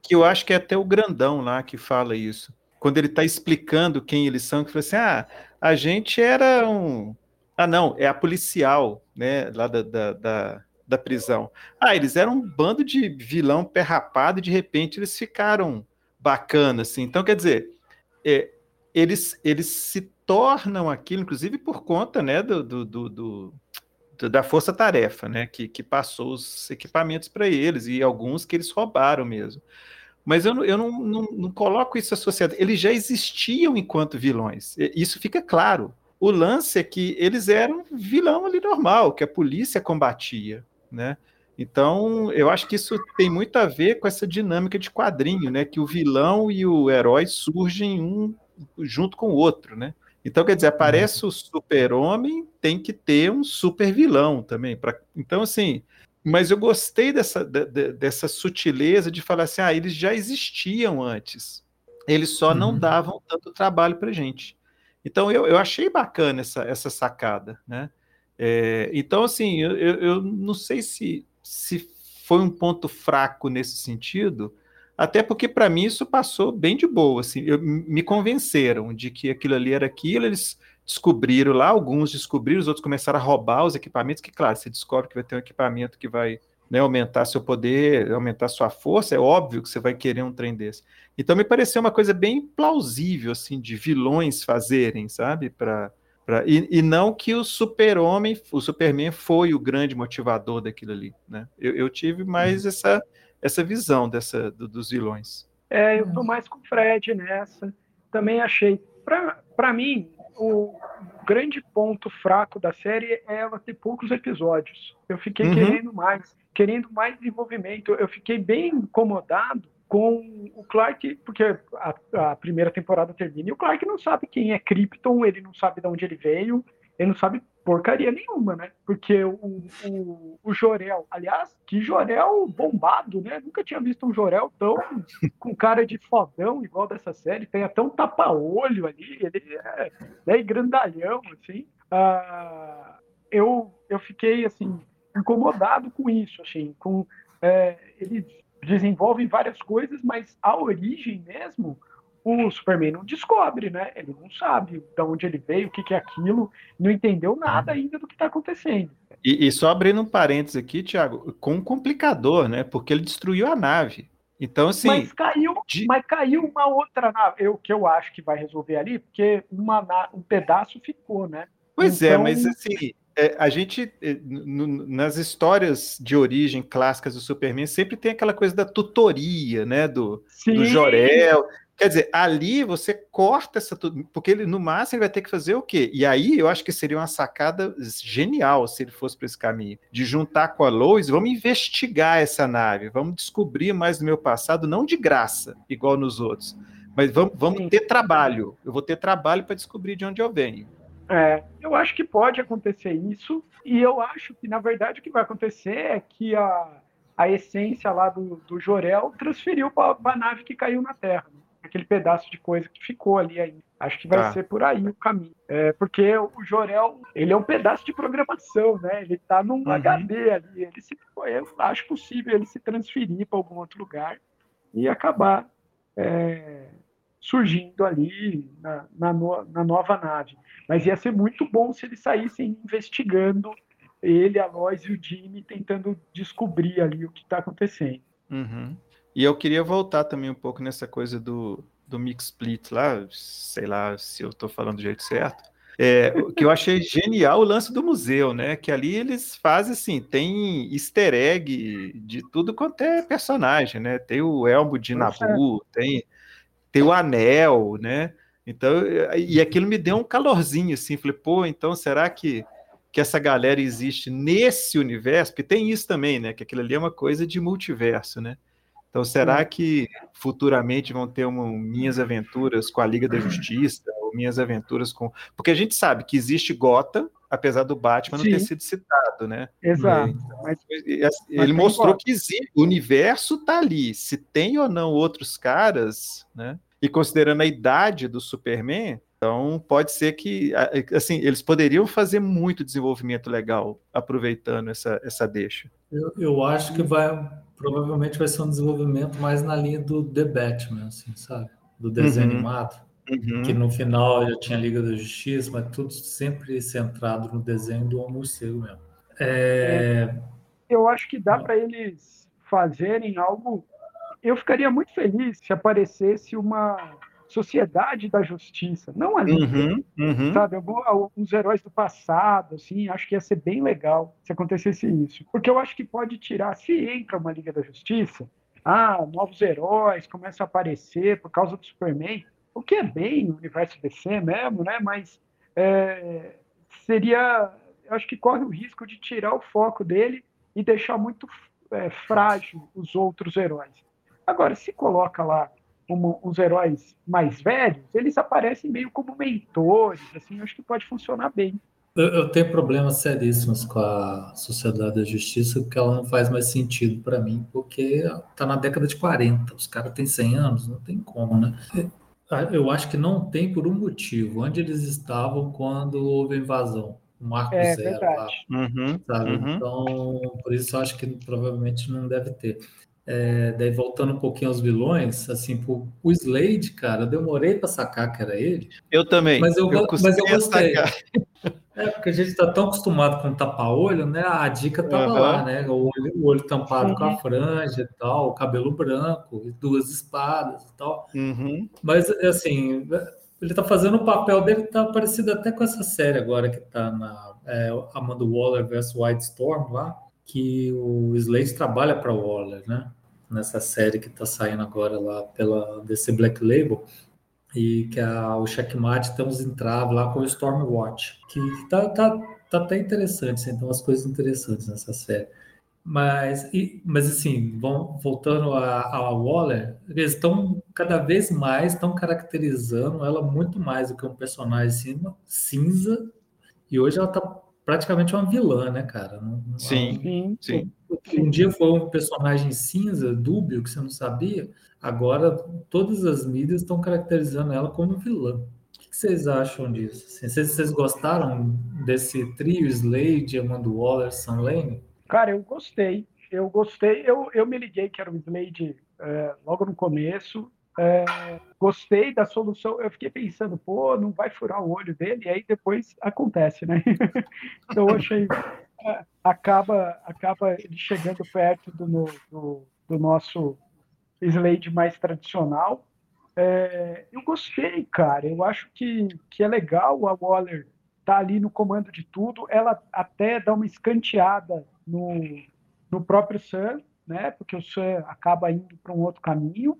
que eu acho que é até o grandão lá que fala isso. Quando ele está explicando quem eles são, que fala assim: ah, a gente era um. Ah, não, é a policial, né, lá da, da, da, da prisão. Ah, eles eram um bando de vilão perrapado e de repente eles ficaram bacanas, assim. Então, quer dizer, é, eles, eles se tornam aquilo, inclusive por conta né, do, do, do, da força-tarefa, né, que, que passou os equipamentos para eles, e alguns que eles roubaram mesmo. Mas eu, eu não, não, não, coloco isso associado. Eles já existiam enquanto vilões. Isso fica claro. O lance é que eles eram vilão ali normal, que a polícia combatia, né? Então, eu acho que isso tem muito a ver com essa dinâmica de quadrinho, né? Que o vilão e o herói surgem um junto com o outro, né? Então, quer dizer, aparece o super-homem, tem que ter um super-vilão também. Pra... Então, assim, mas eu gostei dessa, de, dessa sutileza de falar assim: ah, eles já existiam antes, eles só uhum. não davam tanto trabalho para gente. Então, eu, eu achei bacana essa, essa sacada, né? É, então, assim, eu, eu não sei se, se foi um ponto fraco nesse sentido, até porque para mim isso passou bem de boa, assim, eu, me convenceram de que aquilo ali era aquilo, eles descobriram lá, alguns descobriram, os outros começaram a roubar os equipamentos, que claro, você descobre que vai ter um equipamento que vai né, aumentar seu poder, aumentar sua força, é óbvio que você vai querer um trem desse. Então me pareceu uma coisa bem plausível, assim, de vilões fazerem, sabe, para Pra, e, e, não que o super-homem, o Superman foi o grande motivador daquilo ali, né? Eu, eu tive mais uhum. essa, essa visão dessa do, dos vilões. É, eu tô mais com o Fred nessa. Também achei, para mim, o grande ponto fraco da série é ela ter poucos episódios. Eu fiquei uhum. querendo mais, querendo mais desenvolvimento. Eu fiquei bem incomodado com o Clark, porque a, a, primeira temporada termina e o Clark não sabe quem é Krypton, ele não sabe de onde ele veio, ele não sabe porcaria nenhuma, né? Porque o, o, o Jorel, aliás, que Jorel bombado, né? Nunca tinha visto um Jorel tão com cara de fodão igual dessa série, tem até um tapa-olho ali, ele é né, grandalhão, assim. Ah, eu, eu fiquei, assim, incomodado com isso, assim, com... É, ele desenvolve várias coisas, mas a origem mesmo o Superman não descobre, né? Ele não sabe de onde ele veio, o que, que é aquilo, não entendeu nada uhum. ainda do que está acontecendo. E, e, só abrindo um parênteses aqui, Thiago, com um complicador, né? Porque ele destruiu a nave. Então, assim. Mas caiu, de... mas caiu uma outra nave. O que eu acho que vai resolver ali, porque uma, um pedaço ficou, né? Pois é, então... é, mas assim, é, a gente, é, nas histórias de origem clássicas do Superman, sempre tem aquela coisa da tutoria, né? Do, do Jorel. Quer dizer, ali você corta essa. Porque ele, no máximo, ele vai ter que fazer o quê? E aí eu acho que seria uma sacada genial se ele fosse para esse caminho. De juntar com a Lois, vamos investigar essa nave, vamos descobrir mais do meu passado, não de graça, igual nos outros. Mas vamos, vamos ter trabalho. Eu vou ter trabalho para descobrir de onde eu venho. É, eu acho que pode acontecer isso, e eu acho que, na verdade, o que vai acontecer é que a, a essência lá do, do Jorel transferiu para a nave que caiu na Terra. Aquele pedaço de coisa que ficou ali ainda. Acho que vai tá. ser por aí o caminho. É, porque o Jorel, ele é um pedaço de programação, né? Ele está num uhum. HD ali. Ele se, eu acho possível ele se transferir para algum outro lugar e acabar é, surgindo ali na, na, no, na, nova nave. Mas ia ser muito bom se eles saíssem investigando ele, a Lois e o Jimmy tentando descobrir ali o que está acontecendo. Uhum. E eu queria voltar também um pouco nessa coisa do, do mix split lá, sei lá se eu estou falando do jeito certo. É, que eu achei genial o lance do museu, né? Que ali eles fazem assim, tem easter egg de tudo quanto é personagem, né? Tem o elmo de Nabu, tem, tem o anel, né? Então, e aquilo me deu um calorzinho, assim, falei, pô, então será que, que essa galera existe nesse universo? Porque tem isso também, né? Que aquilo ali é uma coisa de multiverso, né? Então, será que futuramente vão ter uma, minhas aventuras com a Liga da Justiça, ou minhas aventuras com. Porque a gente sabe que existe Gotham, apesar do Batman Sim. não ter sido citado, né? Exato. Então, mas, ele mostrou que existe, o universo está ali. Se tem ou não outros caras, né? E considerando a idade do Superman, então pode ser que assim eles poderiam fazer muito desenvolvimento legal aproveitando essa, essa deixa. Eu, eu acho que vai provavelmente vai ser um desenvolvimento mais na linha do The Batman, assim, sabe? Do desenho uhum. animado. Uhum. Que no final já tinha Liga da Justiça, mas tudo sempre centrado no desenho do morcego mesmo. É... Eu acho que dá para eles fazerem algo. Eu ficaria muito feliz se aparecesse uma Sociedade da Justiça, não ali, uhum, uhum. sabe? Alguns heróis do passado, assim, acho que ia ser bem legal se acontecesse isso. Porque eu acho que pode tirar, se entra uma Liga da Justiça, ah, novos heróis começam a aparecer por causa do Superman, o que é bem no universo DC mesmo, né? Mas é, seria, acho que corre o risco de tirar o foco dele e deixar muito é, frágil os outros heróis. Agora, se coloca lá como os heróis mais velhos, eles aparecem meio como mentores, assim, acho que pode funcionar bem. Eu, eu tenho problemas seríssimos com a Sociedade da Justiça, porque ela não faz mais sentido para mim, porque tá na década de 40, os caras têm 100 anos, não tem como, né? Eu acho que não tem por um motivo, onde eles estavam quando houve a invasão, o Marco é, Zero lá, uhum, sabe? Uhum. Então, por isso eu acho que provavelmente não deve ter. É, daí voltando um pouquinho aos vilões, assim, o Slade, cara, eu demorei para sacar que era ele. Eu também. Mas eu, eu mas eu gostei. É, porque a gente está tão acostumado com tapa-olho, né? A dica tava uhum. lá, né? O olho, o olho tampado uhum. com a franja e tal, o cabelo branco, e duas espadas e tal. Uhum. Mas, assim, ele está fazendo o papel dele, tá parecido até com essa série agora que está na é, Amanda Waller vs White Storm lá que o Slade trabalha para Waller, né? Nessa série que está saindo agora lá pela DC Black Label e que a, o Checkmate tem uns entraves lá com o Stormwatch, que tá, tá, tá até interessante, assim, tem umas coisas interessantes nessa série. Mas, e, mas assim, voltando a, a Waller, eles estão cada vez mais estão caracterizando ela muito mais do que um personagem cinza, e hoje ela está praticamente uma vilã, né, cara? sim, sim. Um dia foi um personagem cinza, dúbio, que você não sabia. Agora todas as mídias estão caracterizando ela como vilã. O que vocês acham disso? Assim, vocês, vocês, gostaram desse trio Slade, Amanda Waller, Sam Lane? Cara, eu gostei. Eu gostei. Eu, eu me liguei que era o Slade é, logo no começo. É, gostei da solução. Eu fiquei pensando, pô, não vai furar o olho dele, e aí depois acontece, né? então eu achei. É, acaba, acaba ele chegando perto do, do, do nosso Slade mais tradicional. É, eu gostei, cara. Eu acho que, que é legal a Waller tá ali no comando de tudo. Ela até dá uma escanteada no, no próprio Sam, né? Porque o Sam acaba indo para um outro caminho.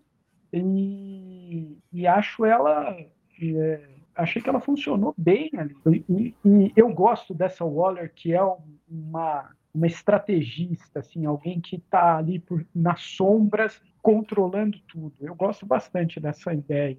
E, e acho ela. É, achei que ela funcionou bem ali. E, e, eu gosto dessa Waller, que é uma, uma estrategista, assim, alguém que está ali por, nas sombras controlando tudo. Eu gosto bastante dessa ideia.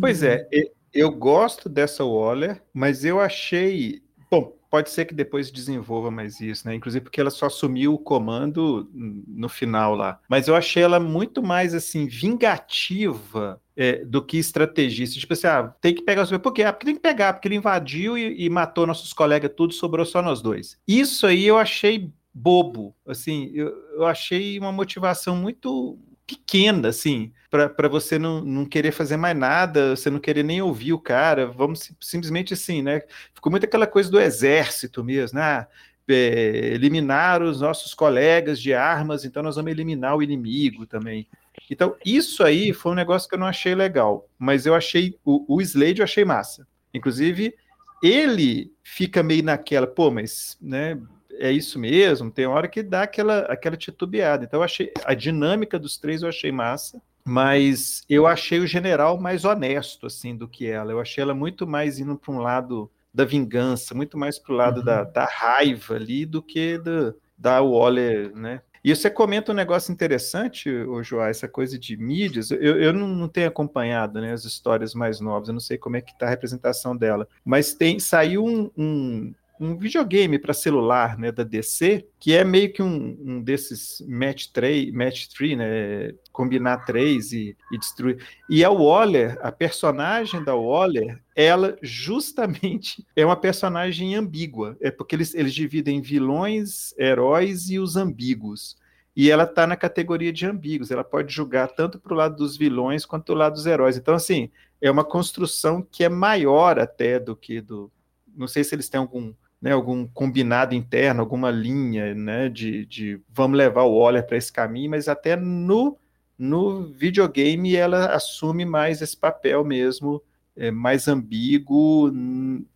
Pois é, eu gosto dessa Waller, mas eu achei. Bom, pode ser que depois desenvolva mais isso, né? Inclusive porque ela só assumiu o comando no final lá. Mas eu achei ela muito mais assim vingativa é, do que estrategista. Tipo assim, ah, tem que pegar os. Por quê? Ah, porque tem que pegar, porque ele invadiu e, e matou nossos colegas, tudo sobrou só nós dois. Isso aí eu achei bobo, assim, eu, eu achei uma motivação muito pequena, assim, para você não, não querer fazer mais nada, você não querer nem ouvir o cara, vamos simplesmente assim, né? Ficou muito aquela coisa do exército mesmo, né? É, eliminar os nossos colegas de armas, então nós vamos eliminar o inimigo também. Então, isso aí foi um negócio que eu não achei legal, mas eu achei, o, o Slade eu achei massa. Inclusive, ele fica meio naquela, pô, mas, né, é isso mesmo, tem hora que dá aquela, aquela titubeada. Então, eu achei a dinâmica dos três eu achei massa, mas eu achei o general mais honesto, assim, do que ela. Eu achei ela muito mais indo para um lado da vingança, muito mais para o lado uhum. da, da raiva ali do que do, da Waller, né? E você comenta um negócio interessante, o Joá, essa coisa de mídias. Eu, eu não, não, tenho acompanhado né, as histórias mais novas, eu não sei como é que está a representação dela. Mas tem saiu um, um, um videogame para celular né, da DC, que é meio que um, um desses match 3, match 3, né? Combinar três e, e, destruir. E a Waller, a personagem da Waller, ela justamente é uma personagem ambígua. É porque eles, eles dividem vilões, heróis e os ambíguos. E ela está na categoria de ambíguos. Ela pode julgar tanto para o lado dos vilões quanto do lado dos heróis. Então, assim, é uma construção que é maior até do que do. Não sei se eles têm algum né, algum combinado interno, alguma linha né, de, de vamos levar o Waller para esse caminho, mas até no, no videogame ela assume mais esse papel mesmo, é, mais ambíguo,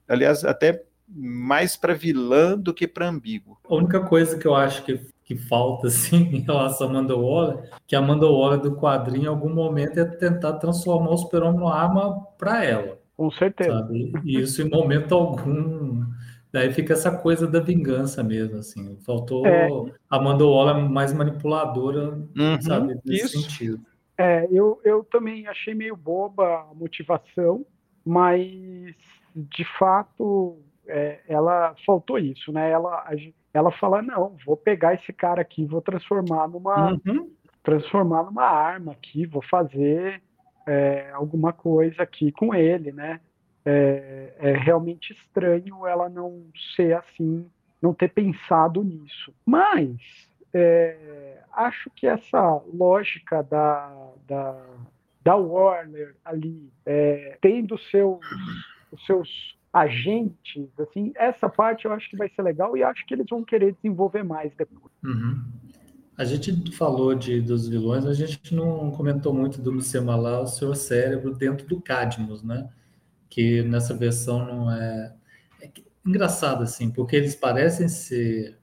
aliás, até mais para vilã do que para ambíguo. A única coisa que eu acho que, que falta assim, em relação a Amanda Waller, que a Amanda Waller do quadrinho, em algum momento, é tentar transformar o super-homem numa arma para ela. Com certeza. Sabe? E isso, em momento algum, Daí fica essa coisa da vingança mesmo, assim. Faltou é. a Amanda Waller mais manipuladora, uhum, sabe, nesse isso. sentido. É, eu, eu também achei meio boba a motivação, mas de fato é, ela faltou isso, né? Ela, ela fala, não, vou pegar esse cara aqui, vou transformar numa uhum. transformar numa arma aqui, vou fazer é, alguma coisa aqui com ele, né? É, é realmente estranho ela não ser assim, não ter pensado nisso. Mas é, acho que essa lógica da, da, da Warner ali, é, tendo seus, os seus agentes, assim, essa parte eu acho que vai ser legal e acho que eles vão querer desenvolver mais depois. Uhum. A gente falou de, dos vilões, a gente não comentou muito do Micemala, o seu cérebro dentro do Cadmus, né? Que nessa versão não é... é engraçado assim, porque eles parecem ser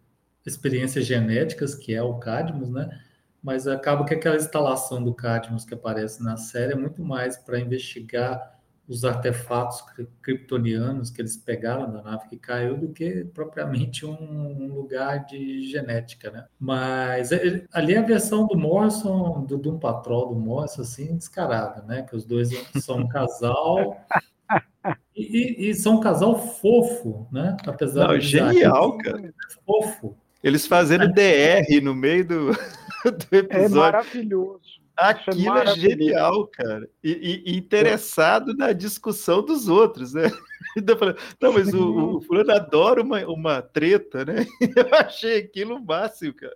experiências genéticas, que é o Cadmus, né? Mas acaba que aquela instalação do Cadmus que aparece na série é muito mais para investigar os artefatos kryptonianos que eles pegaram da nave que caiu do que propriamente um, um lugar de genética, né? Mas ele, ali é a versão do Morrison, do Doom Patrol do Morrison, assim, descarada, né? Que os dois são um casal e, e, são um casal fofo, né? Apesar Não, genial, cara. É fofo. Eles fazendo DR no meio do, do é episódio. É maravilhoso. Aquilo é, é, genial, cara. E, e, interessado na discussão dos outros, né? Então, não, mas o, o fulano adora uma, uma treta, né? Eu achei aquilo máximo, cara.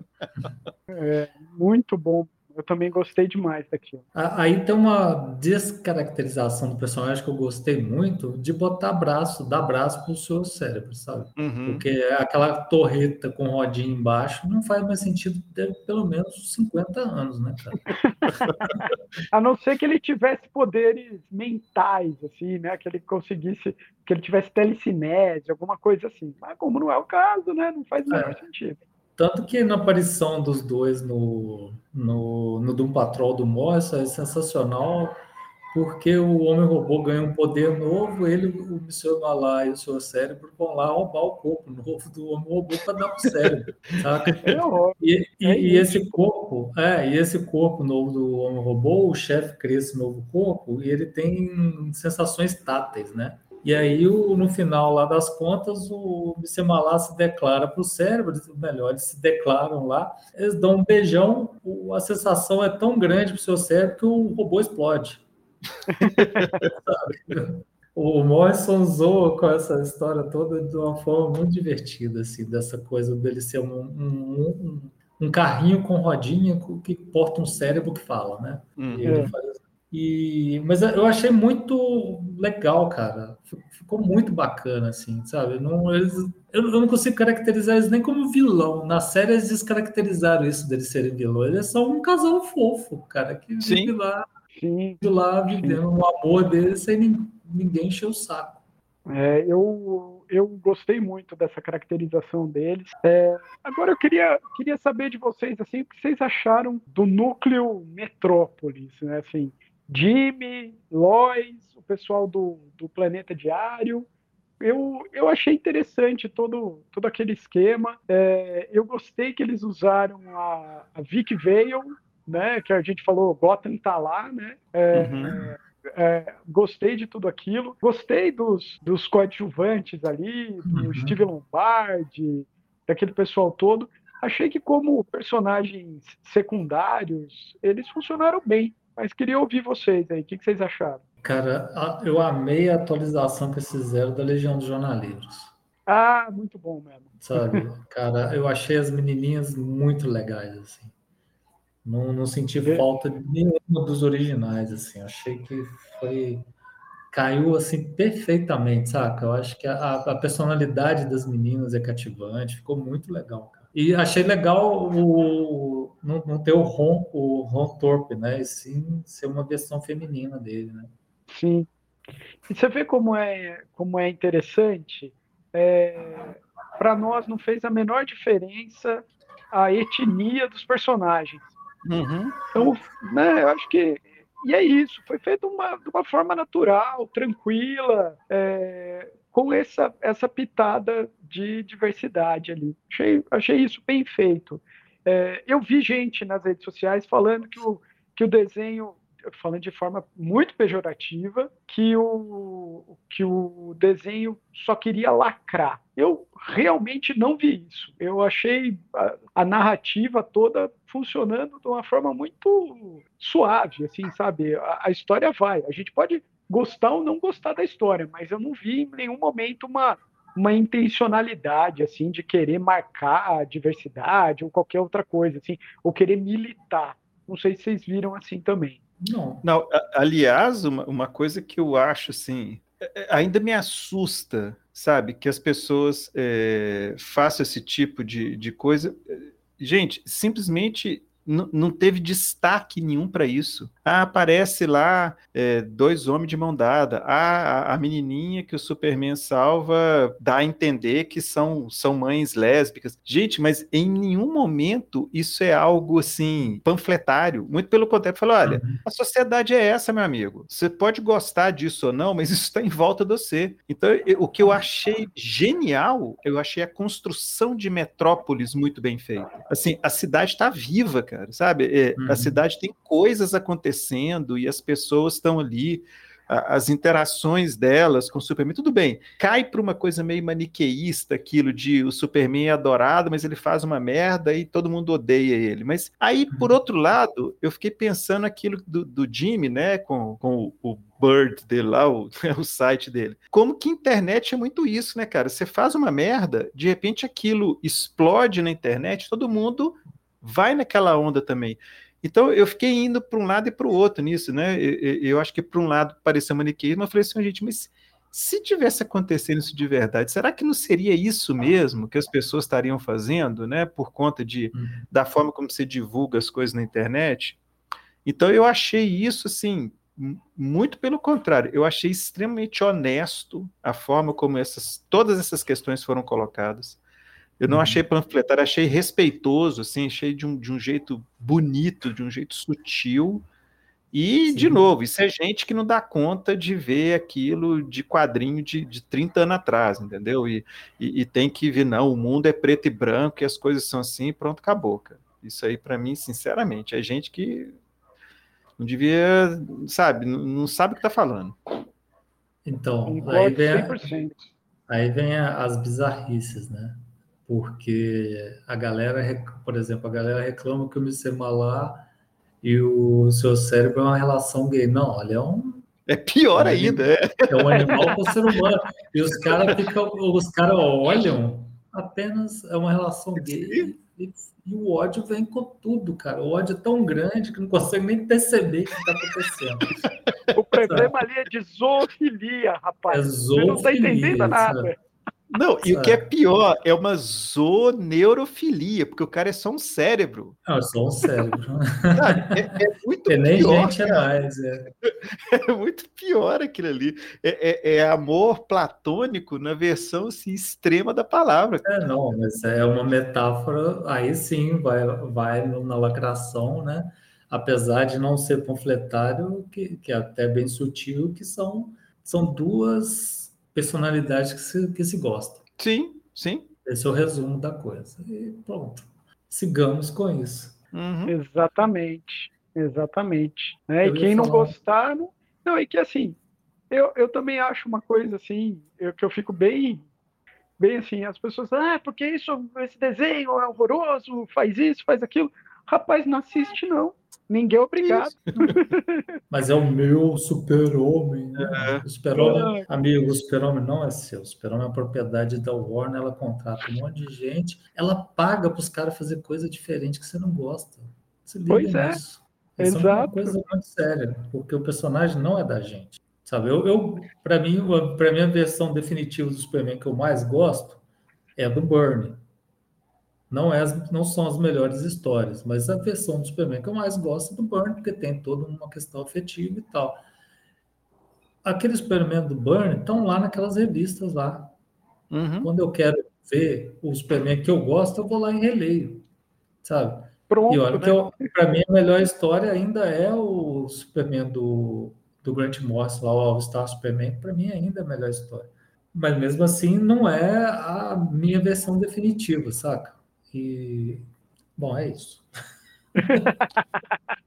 É, muito bom eu também gostei demais daquilo. Aí tem uma descaracterização do personagem que eu gostei muito de botar braço, dar braço pro seu cérebro, sabe? Uhum. Porque aquela torreta com rodinha embaixo não faz mais sentido ter pelo menos 50 anos, né, cara? A não ser que ele tivesse poderes mentais, assim, né? Que ele conseguisse, que ele tivesse telecinese, alguma coisa assim. Mas como não é o caso, né? Não faz o menor é. sentido. Tanto que na aparição dos dois no, no, no Doom Patrol do Morrison é sensacional, porque o Homem-Robô ganha um poder novo, ele, o Mr. Malá e o seu cérebro vão lá roubar o corpo novo do Homem-Robô para dar pro cérebro, saca? É e, e, é e, esse corpo, é, e esse corpo novo do Homem-Robô, o chefe cria esse novo corpo e ele tem sensações táteis, né? E aí, o, no final lá das contas, o Bissemalá se declara para o cérebro, melhor, eles se declaram lá, eles dão um beijão, a sensação é tão grande para o seu cérebro que o robô explode. o Morrison zoa com essa história toda de uma forma muito divertida, assim, dessa coisa dele ser um, um, um, um carrinho com rodinha que porta um cérebro que fala, né? Uhum. E ele faz e, mas eu achei muito legal, cara. Ficou muito bacana, assim, sabe? Não, eles, eu, eu, não consigo caracterizar eles nem como vilão. Na série eles descaracterizaram isso deles serem vilões. Eles são um casal fofo, cara, que Sim. vive lá, Sim. vive lá vivendo o amor deles sem ninguém encher o saco. É, eu, eu gostei muito dessa caracterização deles. É, agora eu queria, queria saber de vocês assim, o que vocês acharam do núcleo Metrópolis, né? Assim, Jimmy, Lois, o pessoal do, do Planeta Diário. Eu, eu achei interessante todo, todo aquele esquema. É, eu gostei que eles usaram a, a Vic Vale, né? Que a gente falou, Gotham tá lá, né? É, uhum. É, gostei de tudo aquilo. Gostei dos, dos coadjuvantes ali, do uhum. Steve Lombardi, daquele pessoal todo. Achei que como personagens secundários, eles funcionaram bem. Mas queria ouvir vocês aí, o que, que vocês acharam? Cara, eu amei a atualização que fizeram da Legião dos Jornaleiros. Ah, muito bom mesmo. Sabe, cara, eu achei as menininhas muito legais, assim. Não, não senti falta de nenhuma dos originais, assim. Achei que foi... Caiu, assim, perfeitamente, saca? Eu acho que a, a personalidade das meninas é cativante. Ficou muito legal, cara. E achei legal o, não, não ter o Ron, o Ron Torpe, né? E sim ser uma versão feminina dele, né? Sim. E você vê como é, como é interessante. É, Para nós não fez a menor diferença a etnia dos personagens. Uhum. Então, né, eu acho que e é isso, foi feito uma, de uma forma natural, tranquila, é, com essa, essa pitada de diversidade ali. Achei, achei isso bem feito. É, eu vi gente nas redes sociais falando que o, que o desenho, falando de forma muito pejorativa, que o, que o desenho só queria lacrar. Eu realmente não vi isso. Eu achei a, a narrativa toda funcionando de uma forma muito suave, assim, sabe? A, a história vai. A gente pode gostar ou não gostar da história, mas eu não vi em nenhum momento uma, uma intencionalidade assim de querer marcar a diversidade ou qualquer outra coisa assim, ou querer militar. Não sei se vocês viram assim também. Não. Não, aliás, uma, uma coisa que eu acho assim, é, é, ainda me assusta, sabe, que as pessoas é, façam esse tipo de, de coisa. Gente, simplesmente não teve destaque nenhum para isso. Ah, aparece lá é, dois homens de mão dada. Ah, a, a, menininha que o Superman salva dá a entender que são, são mães lésbicas. Gente, mas em nenhum momento isso é algo assim panfletário. Muito pelo contrário, falou: olha, uhum. a sociedade é essa, meu amigo. Você pode gostar disso ou não, mas isso está em volta de você. Então, eu, o que eu achei genial, eu achei a construção de metrópolis muito bem feita. Assim, a cidade está viva, cara, sabe? É, uhum. A cidade tem coisas acontecendo e as pessoas estão ali, a, as interações delas com o Superman, tudo bem. Cai para uma coisa meio maniqueísta aquilo de o Superman é adorado, mas ele faz uma merda e todo mundo odeia ele. Mas aí, por uhum. outro lado, eu fiquei pensando aquilo do, do Jimmy, né, com, com o, o Bird dele lá, o, o site dele. Como que internet é muito isso, né, cara? Você faz uma merda, de repente aquilo explode na internet, todo mundo vai naquela onda também. Então eu fiquei indo para um lado e para o outro nisso, né? Eu, eu acho que para um lado parecia maniqueísmo, eu falei assim, gente, mas se tivesse acontecendo isso de verdade, será que não seria isso mesmo que as pessoas estariam fazendo, né? Por conta de, uhum. da forma como você divulga as coisas na internet? Então eu achei isso assim muito pelo contrário, eu achei extremamente honesto a forma como essas todas essas questões foram colocadas. Eu não uhum. achei panfletário, achei respeitoso, assim, achei de um, de um jeito bonito, de um jeito sutil. E, Sim. de novo, isso é gente que não dá conta de ver aquilo de quadrinho de, de 30 anos atrás, entendeu? E, e, e tem que ver, não, o mundo é preto e branco e as coisas são assim e pronto, acabou, cara. Isso aí, para mim, sinceramente, é gente que não devia, sabe, não, não sabe o que tá falando. Então, aí vem, aí vem as bizarrices, né? Porque a galera, por exemplo, a galera reclama que o Missemalá e o seu cérebro é uma relação gay. Não, olha, é um. É pior é ainda, é. É um animal com o ser humano. E os caras ficam, os caras olham apenas é uma relação gay e, e, o ódio vem com tudo, cara. O ódio é tão grande que não consegue nem perceber o que está acontecendo. O problema ali é de zoofilia, rapaz. É zoofilia, Você não está entendendo nada. Sabe? Não, e o que é pior é uma zooneurofilia, porque o cara é só um cérebro. Não, é só um cérebro. é, é, muito é nem pior. gente é mais, é. é muito pior aquilo ali. É, é, é, amor platônico na versão assim, extrema da palavra. É, não, mas é uma metáfora, aí sim, vai, vai na lacração, né? Apesar de não ser panfletário, que, que é até bem sutil, que são, são duas personalidades que se, que se gostam. Sim, sim. Esse é o resumo da coisa. E pronto. Sigamos com isso. Uhum. Exatamente. Exatamente. Né? E quem não gostar. Não... não, e que assim, eu, eu também acho uma coisa assim, eu, que eu fico bem. Bem assim, as pessoas, ah, porque isso, esse desenho é horroroso, faz isso, faz aquilo. Rapaz, não assiste, não. Ninguém é obrigado. Mas é o meu super-homem. Né? É. O super-homem, é. amigo, o super-homem não é seu. O super-homem é propriedade da Warner, ela contrata um monte de gente, ela paga para os caras fazer coisa diferente que você não gosta. Você liga pois é. nisso. Isso Exato. é uma coisa muito séria, porque o personagem não é da gente. Sabe, eu, eu para mim, para mim a versão definitiva do Superman que eu mais gosto é a do Burnie não, é as, não são as melhores histórias, mas a versão do Superman que eu mais gosto é do Burn, porque tem toda uma questão afetiva e tal. Aqueles Superman do Burn estão lá naquelas revistas lá. Uhum. Quando eu quero ver o Superman que eu gosto, eu vou lá e releio, sabe? Pronto, e olha né? que para mim a melhor história ainda é o Superman do, do Grant Morrison, lá, o All Star Superman, para mim ainda é a melhor história. Mas mesmo assim não é a minha versão definitiva, saca? E, bom, é isso.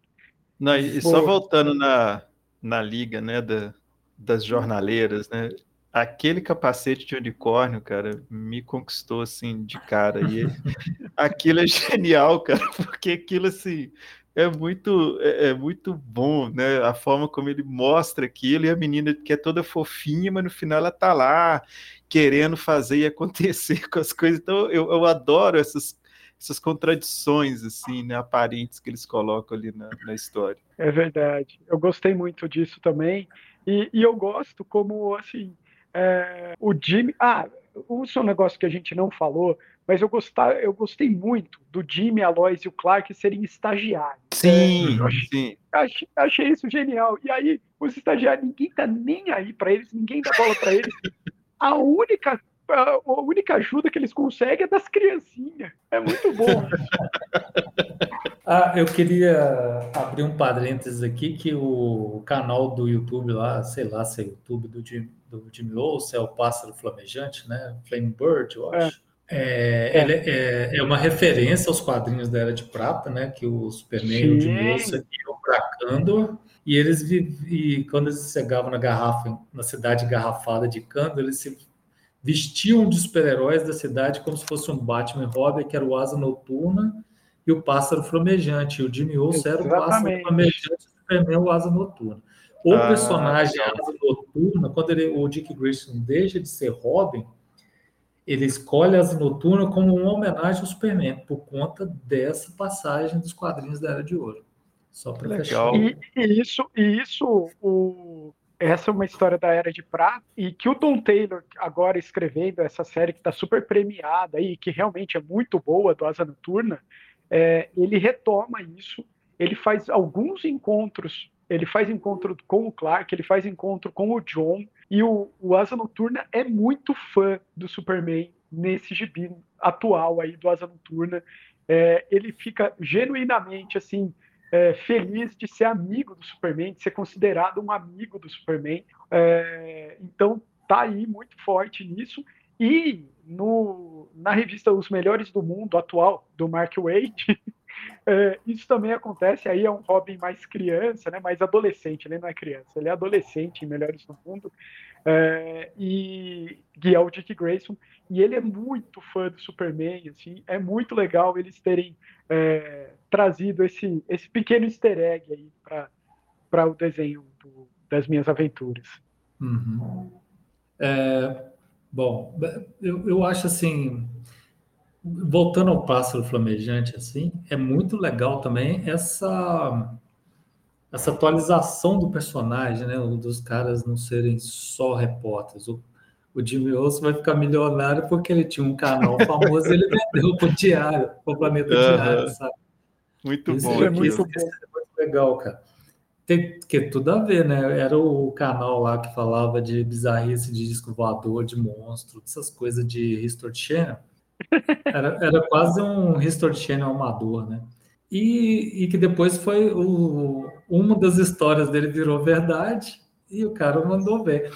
Não, e só voltando na, na liga, né, da, das jornaleiras, né, aquele capacete de unicórnio, cara, me conquistou, assim, de cara, e aquilo é genial, cara, porque aquilo, assim, é muito, é, é, muito bom, né, a forma como ele mostra aquilo, e a menina que é toda fofinha, mas no final ela tá lá, querendo fazer e acontecer com as coisas. Então eu, eu adoro essas, essas contradições assim, né, aparentes que eles colocam ali na, na história. É verdade. Eu gostei muito disso também. E, e eu gosto como assim é, o Jimmy. Ah, isso é um negócio que a gente não falou, mas eu, gostar, eu gostei muito do Jimmy, a Lois e o Clark serem estagiários. Sim, é, achei, sim. Achei, achei, isso genial. E aí, os estagiários, ninguém tá nem aí para eles, ninguém dá bola para eles. A única a única ajuda que eles conseguem é das criancinhas. É muito bom. ah, eu queria abrir um parênteses aqui que o canal do YouTube lá, sei lá se é YouTube do Jim, do Jimmy Olsen, é o Pássaro Flamejante, né? Flame Bird, eu acho. É. É, é. é, é, uma referência aos quadrinhos da Era de Prata, né? Que o Superman Sim. e o Jimmy Olsen iam para Kandor e eles e quando eles chegavam na garrafa, na cidade garrafada de Kandor, eles se vestiam de super-heróis da cidade como se fosse um Batman e Robin, que era o Asa Noturna e o Pássaro Flamejante. O Jimmy Olsen era o Pássaro Flamejante e o Superman o Asa Noturna. O ah, personagem Asa Noturna, quando ele, o Dick Grayson deixa de ser Robin, ele escolhe Asa Noturna como uma homenagem ao Superman, por conta dessa passagem dos quadrinhos da Era de Ouro. Só para fechar. E, e, isso, e isso o, essa é uma história da Era de Prata e que o Tom Taylor, agora escrevendo essa série que está super premiada e que realmente é muito boa do Asa Noturna, é, ele retoma isso, ele faz alguns encontros, ele faz encontro com o Clark, ele faz encontro com o John, e o, o Asa Noturna é muito fã do Superman nesse gibi atual aí do Asa Noturna. É, ele fica genuinamente assim é, feliz de ser amigo do Superman, de ser considerado um amigo do Superman. É, então tá aí muito forte nisso. E no, na revista Os Melhores do Mundo atual, do Mark Waid, é, isso também acontece, aí é um Robin mais criança, né, mais adolescente, ele não é criança, ele é adolescente em Melhores do Mundo, é, e que é o Dick Grayson, e ele é muito fã do Superman, assim, é muito legal eles terem é, trazido esse, esse pequeno easter egg aí para o desenho do, das minhas aventuras. Uhum. É, bom, eu, eu acho assim, voltando ao pássaro flamejante, assim, é muito legal também essa essa atualização do personagem, né? Dos caras não serem só repórteres. O, o Jimmy Olsen vai ficar milionário porque ele tinha um canal famoso e ele vendeu para o Diário, para o Planeta uhum. Diário, sabe? Muito isso bom. É muito, isso, bom. Isso é muito legal, cara. Tem que tudo a ver, né? Era o canal lá que falava de bizarrice de disco voador, de monstro, essas coisas de History Channel. Era, era quase um History Channel amador, né? E, e que depois foi o, uma das histórias dele virou verdade e o cara mandou ver,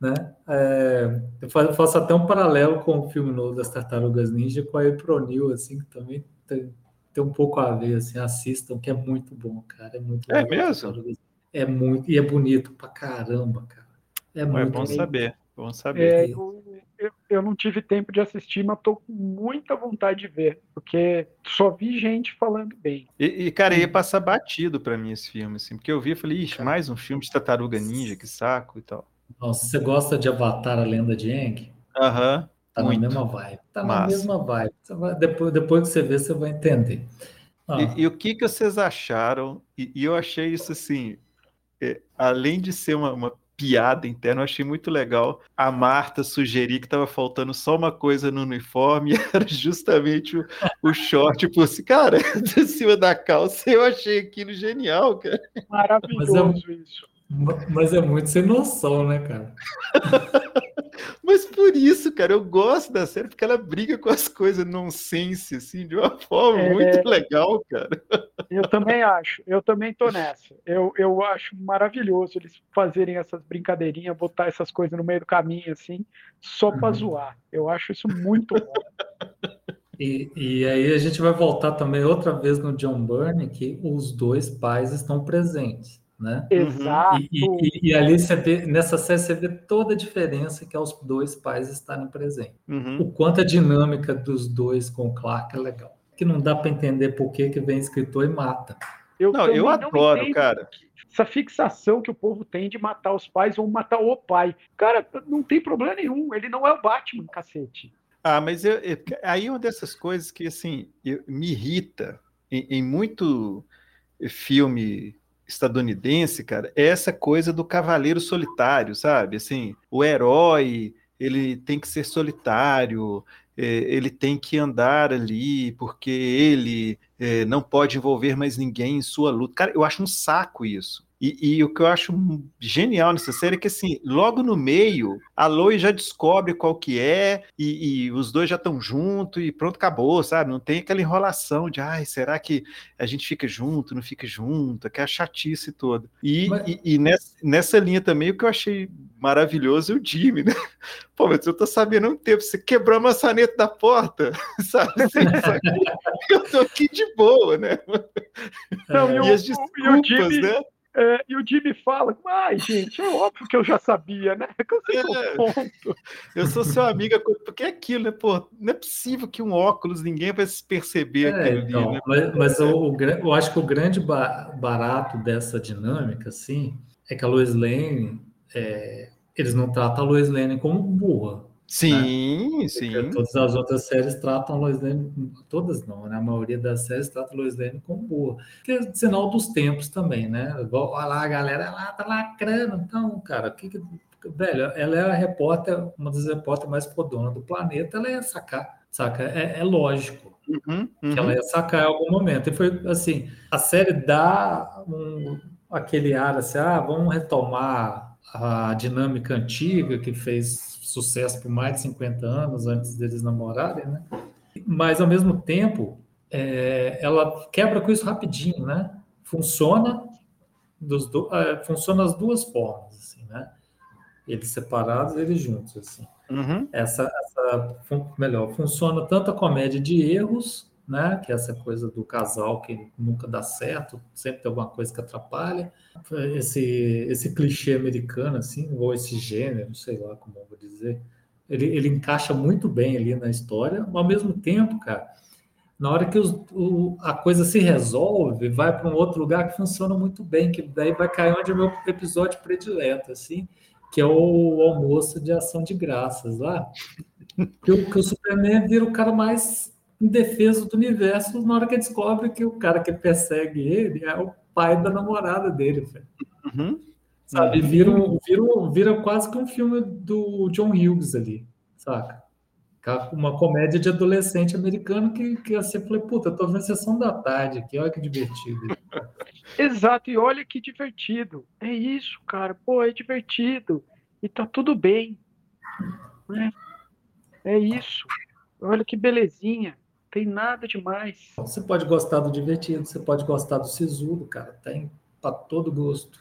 né? É, eu faço até um paralelo com o filme novo das Tartarugas Ninja com a Epronil, assim, que também tem, tem um pouco a ver, assim, assistam, que é muito bom, cara, é muito É bom, mesmo? É muito, e é bonito pra caramba, cara. É, muito é bom saber, bom saber. É, eu, eu, eu, não tive tempo de assistir, mas tô com muita vontade de ver, porque só vi gente falando bem. E, e cara, ia passar batido para mim esse filme, assim, porque eu vi e falei, ixi, mais um filme de Tartaruga Ninja, que saco e tal. Nossa, você gosta de Avatar, a Lenda de Aang? Aham. Uhum, tá muito. na mesma vibe. Tá Massa. na mesma vibe. Vai, depois, depois que você ver, você vai entender. Ah. E, e, o que, que vocês acharam? E, e eu achei isso assim, é, além de ser uma, uma piada interna, eu achei muito legal a Marta sugerir que estava faltando só uma coisa no uniforme, era justamente o, o short por si. Cara, de cima da calça, eu achei aquilo genial, cara. Maravilhoso é, isso. Mas é muito sem noção, né, cara? Mas por isso, cara, eu gosto da série porque ela briga com as coisas nonsense, assim, de uma forma é... muito legal, cara. Eu também acho, eu também tô nessa. Eu, eu acho maravilhoso eles fazerem essas brincadeirinhas, botar essas coisas no meio do caminho, assim, só para uhum. zoar. Eu acho isso muito bom. E, e aí a gente vai voltar também outra vez no John Byrne, que os dois pais estão presentes né? Exato. E, e, e, ali você vê, nessa série você vê toda a diferença que é os dois pais estarem presentes. Uhum. O quanto a dinâmica dos dois com o Clark é legal. Que não dá para entender por que, que vem escritor e mata. Eu não, eu adoro, não cara. Essa fixação que o povo tem de matar os pais ou matar o pai. Cara, não tem problema nenhum. Ele não é o Batman, cacete. Ah, mas eu, eu, aí uma dessas coisas que, assim, eu, me irrita em, em muito filme estadunidense, cara, é essa coisa do cavaleiro solitário, sabe? Assim, o herói, ele tem que ser solitário, é, ele tem que andar ali porque ele é, não pode envolver mais ninguém em sua luta. Cara, eu acho um saco isso. E, e, o que eu acho genial nessa série é que, assim, logo no meio, a Lois já descobre qual que é, e, e os dois já estão juntos, e pronto, acabou, sabe? Não tem aquela enrolação de, ai, será que a gente fica junto, não fica junto, aquela chatice toda. E, mas... e, e nessa, nessa, linha também, o que eu achei maravilhoso é o Jimmy, né? Pô, mas eu tô sabendo um tempo, você quebrou a maçaneta da porta, sabe? Eu tô aqui de boa, né? Não, e, o, as desculpas, e o Jimmy... né? É, e o Jimmy fala, ai, gente, é óbvio que eu já sabia, né? É, ponto. Eu sou seu amigo, porque é aquilo, né? Pô, não é possível que um óculos ninguém vai se perceber é, aquilo então, ali, né? Mas, mas o, o, eu acho que o grande barato dessa dinâmica, assim, é que a Lois Lane, é, eles não tratam a Lois Lane como burra. Sim, né? sim. Porque todas as outras séries tratam a Lois Lane, todas não, né? A maioria das séries trata a Lois Lane como boa. Que é sinal dos tempos também, né? Olha lá, a galera lá tá lacrando. Então, cara, que, que velho, ela é a repórter, uma das repórteres mais fodonas do planeta, ela ia sacar, saca? É, é lógico uhum, uhum. que ela ia sacar em algum momento. E foi assim, a série dá um, aquele ar assim, ah, vamos retomar a dinâmica antiga que fez sucesso por mais de 50 anos antes deles namorarem, né? Mas, ao mesmo tempo, é, ela quebra com isso rapidinho, né? Funciona, dos do, é, funciona as duas formas, assim, né? Eles separados, eles juntos, assim. Uhum. Essa, essa, melhor, funciona tanto a comédia de erros né? Que é essa coisa do casal que nunca dá certo, sempre tem alguma coisa que atrapalha. Esse, esse clichê americano, assim, ou esse gênero, sei lá como eu vou dizer, ele, ele encaixa muito bem ali na história, ao mesmo tempo, cara, na hora que os, o, a coisa se resolve, vai para um outro lugar que funciona muito bem, que daí vai cair onde é o meu episódio predileto, assim, que é o almoço de ação de graças lá. Que o, que o Superman vira o cara mais indefeso do universo na hora que descobre que o cara que persegue ele é o pai da namorada dele, uhum. Sabe? Vira, vira, vira quase que um filme do John Hughes ali, saca? Uma comédia de adolescente americano que, que você falei, puta, tô vendo sessão da tarde aqui, olha que divertido. Exato, e olha que divertido. É isso, cara, pô, é divertido. E tá tudo bem. Né? É isso. Olha que belezinha. Tem nada demais. Você pode gostar do divertido, você pode gostar do sisudo, cara. Tem para todo gosto.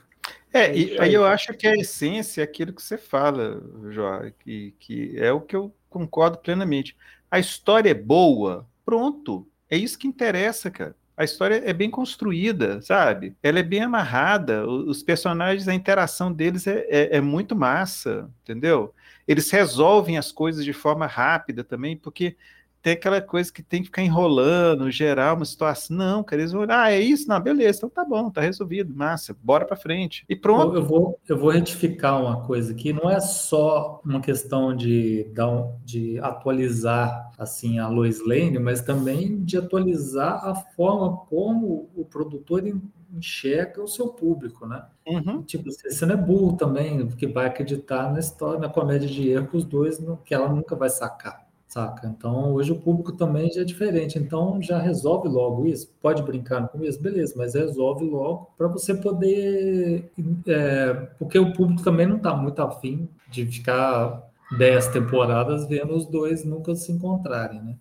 É, e aí eu acho que a essência é aquilo que você fala, Jó, que, que é o que eu concordo plenamente. A história é boa, pronto. É isso que interessa, cara. A história é bem construída, sabe? Ela é bem amarrada. Os personagens, a interação deles é, é, é muito massa, entendeu? Eles resolvem as coisas de forma rápida também, porque tem aquela coisa que tem que ficar enrolando, gerar uma situação. Não, cara, eles vão, ah, é isso? Não, beleza, então tá bom, tá resolvido, massa, bora para frente. E pronto. Eu, eu, vou, eu vou retificar uma coisa aqui, não é só uma questão de, de atualizar assim a Lois Lane, mas também de atualizar a forma como o produtor enxerga o seu público, né? Uhum. Tipo, você não é burro também, porque vai acreditar na história, na comédia de erro que os dois, que ela nunca vai sacar saca? Então, hoje o público também já é diferente, então já resolve logo isso. Pode brincar no começo, beleza, mas resolve logo para você poder. É, porque o público também não está muito afim de ficar dez temporadas vendo os dois nunca se encontrarem, né?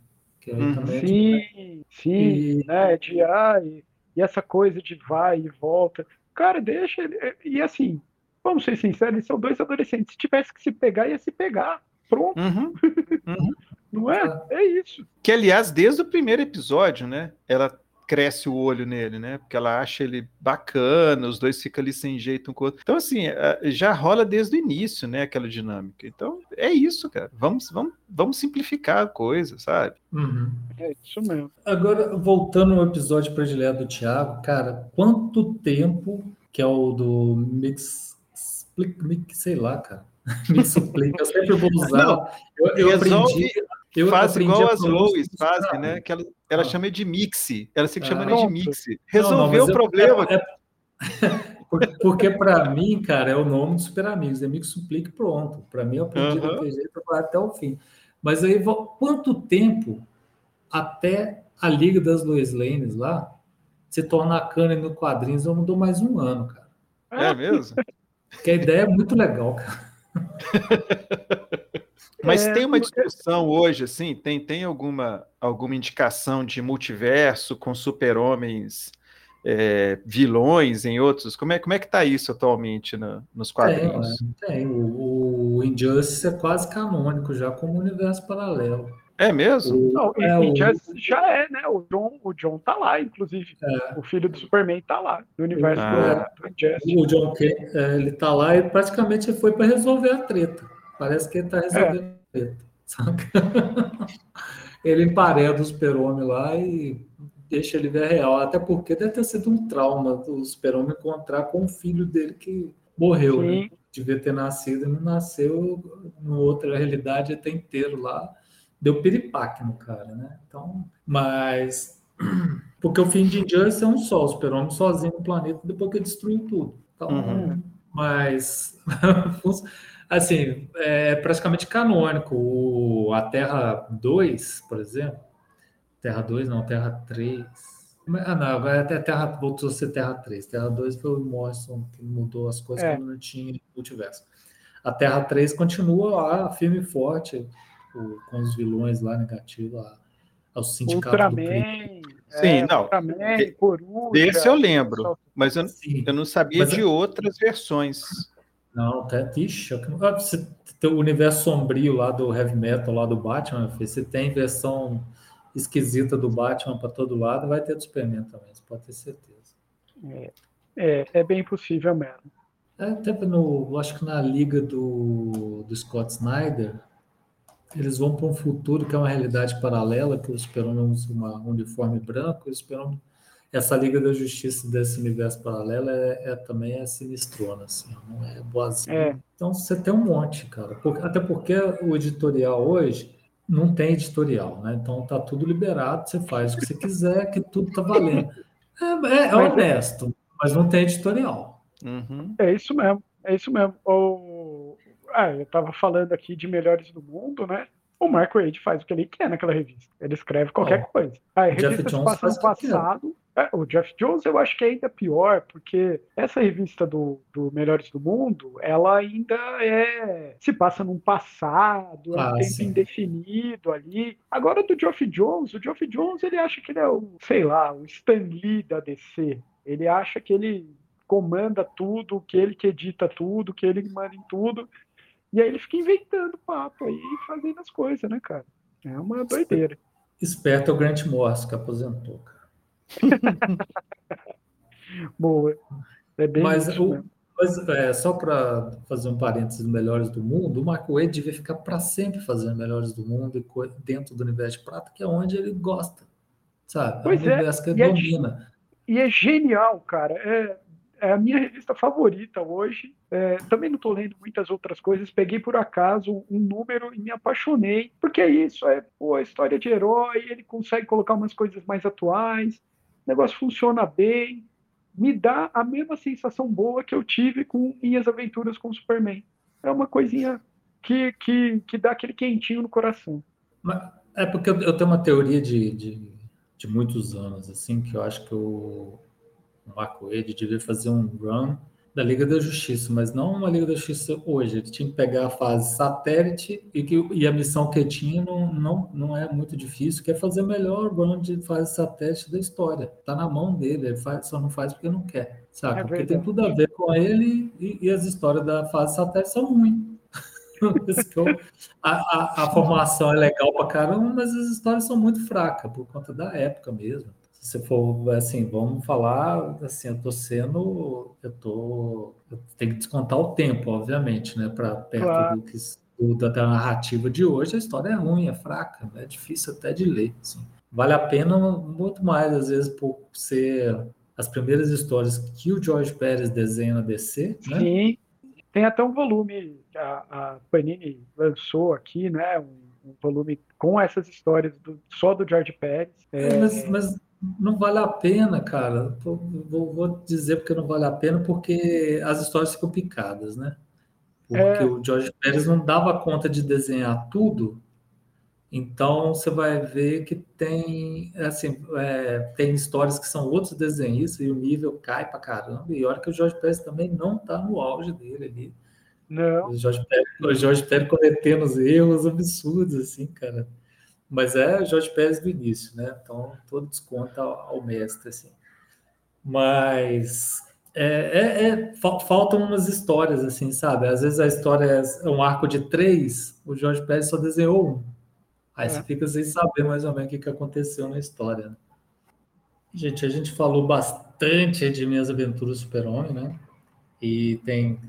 Hum, é sim, sim, e... né? De ah, e, e, essa coisa de vai e volta. Cara, deixa. E assim, vamos ser sinceros, eles são dois adolescentes. Se tivesse que se pegar, ia se pegar. Pronto. Uhum. Uhum. Não é? É isso. Que, aliás, desde o primeiro episódio, né? Ela cresce o olho nele, né? Porque ela acha ele bacana, os dois ficam ali sem jeito um com o outro. Então, assim, é, já rola desde o início, né? Aquela dinâmica. Então, é isso, cara. Vamos, vamos, vamos simplificar a coisa, sabe? Uhum. É isso mesmo. Agora, voltando ao episódio predileto do Thiago, cara, quanto tempo que é o do Mix, sei lá, cara. Mix Suplica, eu sempre vou usar. Não, eu, eu aprendi eu faz igual as Lois fazem, né? Que ela, ela ah. chama de mixi. Ela se chama ah, de mixi. Resolveu não, não, o problema. É, é, porque para mim, cara, é o nome do Super Amigos. É Mix Suplique pronto. Para mim, eu aprendi uhum. daquele jeito até o fim. Mas aí, quanto tempo até a Liga das Lois Lanes lá se tornar cana no quadrinhos? Eu não dou mais um ano, cara. É mesmo? Porque a ideia é muito legal, cara. Mas é, tem uma discussão hoje, assim, tem, tem alguma, alguma indicação de multiverso com super-homens é, vilões em outros? Como é, como é que está isso atualmente no, nos quadrinhos? Tem, é, tem. O, o, Injustice é quase canônico já como universo paralelo. É mesmo? O, Não, é, o, já é, né? O John, o John tá lá, inclusive. É. O filho do Superman tá lá, do universo ah. do, do Injustice. O John é, ele tá lá e praticamente foi para resolver a treta. Parece que ele está resolvendo saca? ele empareda o super-homem lá e deixa ele ver real. Até porque deve ter sido um trauma do super-homem encontrar com o filho dele que morreu, né? Sim. né? Devia ter nascido e não nasceu, em outra realidade até inteiro lá. Deu piripaque no cara, né? Então, mas. Porque o fim de Injustice é um só, o super-homem sozinho no planeta depois que destruiu tudo. Então, uhum. mas. assim, é praticamente canônico. O, a Terra 2, por exemplo, Terra 2 não, Terra 3. Ah, não, agora até Terra voltou a ser Terra 3. Terra 2 foi o Morrison que mudou as coisas é. quando não tinha multiverso. A Terra 3 continua lá, firme e forte, o, com os vilões lá negativos, lá, ao sindicato Ultraman, Sim, é, não. Ultraman, Coruja, Esse eu lembro, mas eu, eu não sabia mas de é... outras versões. Não, tá, ixi, é você tem o universo sombrio lá do heavy metal, lá do Batman, você tem versão esquisita do Batman para todo lado, vai ter do Superman também, você pode ter certeza. É, é, é bem possível mesmo. É, até no, acho que na liga do, do Scott Snyder, eles vão para um futuro que é uma realidade paralela, que o Super-Homem usa um uniforme branco, e o Super essa Liga da Justiça desse universo paralelo é, é também é sinistrona, assim, não é boazinha. É. Então você tem um monte, cara. Porque, até porque o editorial hoje não tem editorial, né? Então tá tudo liberado, você faz o que você quiser, que tudo tá valendo. É, é, é honesto, mas não tem editorial. Uhum. É isso mesmo, é isso mesmo. O... Ah, eu estava falando aqui de melhores do mundo, né? O Mark Wade faz o que ele quer naquela revista. Ele escreve qualquer oh, coisa. A revista se passa no passado. É, o Jeff Jones eu acho que é ainda pior, porque essa revista do, do Melhores do Mundo, ela ainda é se passa num passado, é um ah, tempo sim. indefinido ali. Agora do Geoff Jones, o Geoff Jones ele acha que ele é o, sei lá, o Stan Lee da DC. Ele acha que ele comanda tudo, que ele que edita tudo, que ele manda em tudo. E aí ele fica inventando papo aí e fazendo as coisas, né, cara? É uma doideira. Esperto é o Grant Morris, que aposentou, cara. Boa. É bem mas, o, mas é, só para fazer um parênteses melhores do mundo, o Marco Wade devia ficar para sempre fazendo melhores do mundo dentro do universo de prata, que é onde ele gosta. Sabe? Pois é, universo que ele é domina. É, e é genial, cara. É, é a minha revista favorita hoje. É, também não estou lendo muitas outras coisas. Peguei por acaso um número e me apaixonei. Porque é isso, é pô, a história de herói, ele consegue colocar umas coisas mais atuais. O negócio funciona bem. Me dá a mesma sensação boa que eu tive com minhas aventuras com o Superman. É uma coisinha que, que, que dá aquele quentinho no coração. É porque eu, tenho uma teoria de, de, de muitos anos, assim, que eu acho que o, Marco Wade devia fazer um run da Liga da Justiça, mas não uma Liga da Justiça hoje. Ele tinha que pegar a fase satélite e, que, e a missão que tinha não, não, não é muito difícil, que é fazer melhor run de fase satélite da história. Está na mão dele, ele faz, só não faz porque não quer, saca? É porque tem tudo a ver com ele e, e as histórias da fase satélite são ruins. a, a, a, formação é legal pra caramba, mas as histórias são muito fracas por conta da época mesmo se for assim, vamos falar assim, eu tô sendo, eu tô, eu tenho que descontar o tempo, obviamente, né, para perto claro. do que da, narrativa de hoje, a história é ruim, é fraca, é difícil até de ler. Assim. Vale a pena muito mais, às vezes, por ser as primeiras histórias que o George Pérez desenha na DC, né? Sim, tem até um volume a, a Panini lançou aqui, né? Um, um volume com essas histórias do, só do George Pérez. É, mas, mas não vale a pena, cara. Vou, vou, dizer porque não vale a pena, porque as histórias ficam picadas, né? Porque é. o Jorge Pérez não dava conta de desenhar tudo, então você vai ver que tem assim é, tem histórias que são outros desenhistas e o nível cai pra caramba. E olha que o Jorge Pérez também não tá no auge dele ali. Não. O Jorge Pérez, o Jorge Pérez cometendo os erros absurdos, assim, cara. Mas é Jorge Pérez do início, né? Então, todo desconto ao, ao mestre, assim. Mas é, é, é, faltam umas histórias, assim, sabe? Às vezes a história é um arco de três, o Jorge Pérez só desenhou um. Aí é. você fica sem saber mais ou menos o que, que aconteceu na história. Né? Gente, a gente falou bastante de Minhas Aventuras Super-Homem, né? E tem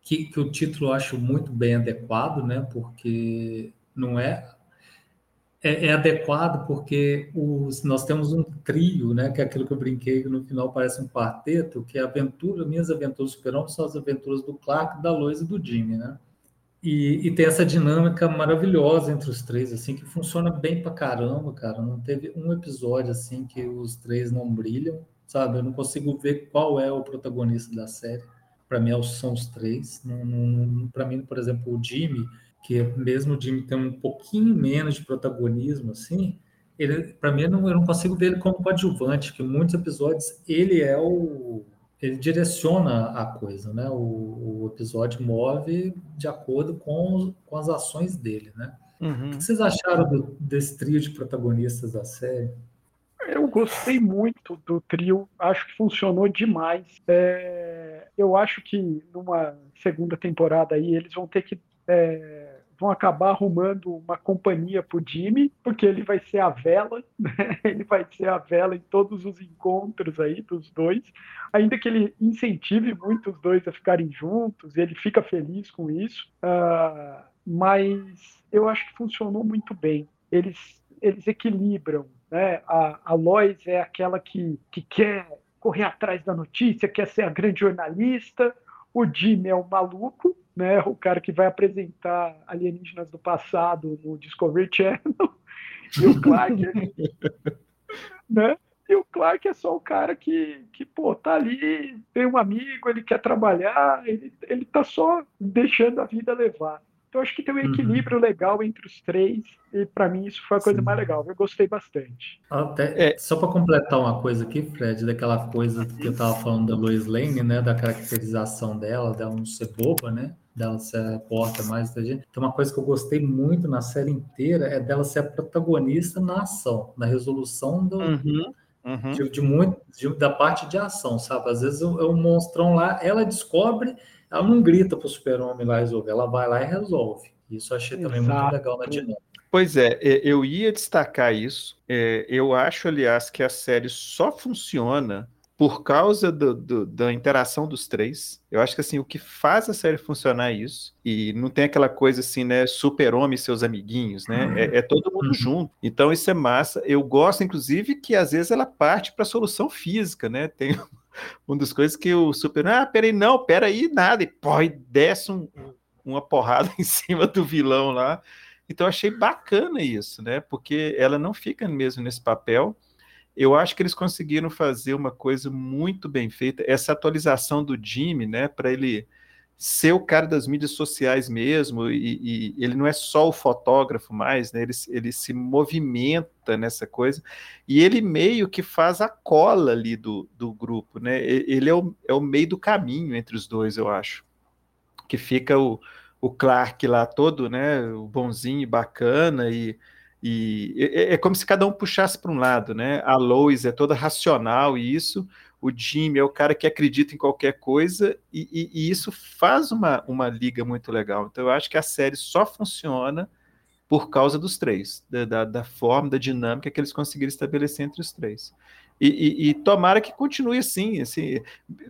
que, que o título eu acho muito bem adequado, né? Porque não é é, é, adequado porque os, nós temos um trio, né, que é aquilo que eu brinquei que no final parece um quarteto, que é aventura, minhas aventuras super são as aventuras do Clark, da Lois e do Jimmy, né? E, e, tem essa dinâmica maravilhosa entre os três, assim, que funciona bem pra caramba, cara. Não teve um episódio assim que os três não brilham, sabe? Eu não consigo ver qual é o protagonista da série. Para mim são os três. Para mim, por exemplo, o Jimmy que mesmo o Jimmy tem um pouquinho menos de protagonismo, assim, ele, para mim, eu não, eu não consigo ver ele como coadjuvante, que muitos episódios ele é o ele direciona a coisa, né? O, o episódio move de acordo com, com as ações dele, né? Uhum. O que vocês acharam do, desse trio de protagonistas da série? Eu gostei muito do trio, acho que funcionou demais. É, eu acho que numa segunda temporada aí eles vão ter que é, vão acabar arrumando uma companhia para o Jimmy, porque ele vai ser a vela, né? ele vai ser a vela em todos os encontros aí dos dois, ainda que ele incentive muito os dois a ficarem juntos, ele fica feliz com isso, uh, mas eu acho que funcionou muito bem. Eles, eles equilibram, né? A, a Lois é aquela que, que quer correr atrás da notícia, quer ser a grande jornalista, o Jimmy é o maluco, né? O cara que vai apresentar alienígenas do passado no Discovery Channel. E o Clark, né? E o Clark é só o cara que, que pô, tá ali, tem um amigo, ele quer trabalhar, ele, ele tá só deixando a vida levar. Então acho que tem um uhum. equilíbrio uhum. legal entre os três e para mim isso foi a coisa Sim. mais legal. Eu gostei bastante. Até, é. Só para completar uma coisa aqui, Fred, daquela coisa que eu estava falando da Lois Lane, né, da caracterização dela, dela não ser boba, né, dela ser a porta mais da gente. Então uma coisa que eu gostei muito na série inteira é dela ser a protagonista na ação, na resolução do uhum. Uhum. De, de, muito de, da parte de ação, sabe? Às vezes é um monstrão lá, ela descobre ela não grita para o super-homem lá resolver, ela vai lá e resolve. Isso eu achei também Exato. muito legal na dinâmica. Pois é, eu ia destacar isso. É, eu acho, aliás, que a série só funciona por causa do, do, da interação dos três. Eu acho que assim, o que faz a série funcionar é isso. E não tem aquela coisa assim, né? Super-homem e seus amiguinhos, né? Uhum. É, é, todo mundo uhum. junto. Então isso é massa. Eu gosto, inclusive, que às vezes ela parte para a solução física, né? Tem uma das coisas que o Super. Ah, peraí, não, peraí, nada. E, pô, e desce um, uma porrada em cima do vilão lá. Então, achei bacana isso, né? Porque ela não fica mesmo nesse papel. Eu acho que eles conseguiram fazer uma coisa muito bem feita. Essa atualização do Jimmy, né? Para ele ser o cara das mídias sociais mesmo, e, e, ele não é só o fotógrafo mais, né? Ele, ele se movimenta nessa coisa, e ele meio que faz a cola ali do, do grupo, né? Ele é o, é o meio do caminho entre os dois, eu acho. Que fica o, o Clark lá todo, né? O bonzinho, bacana, e, e é, é como se cada um puxasse para um lado, né? A Lois é toda racional e isso, o Jimmy é o cara que acredita em qualquer coisa, e, e, e, isso faz uma, uma liga muito legal. Então, eu acho que a série só funciona por causa dos três, da, da, forma, da dinâmica que eles conseguiram estabelecer entre os três. E, e, tomara que continue assim, assim,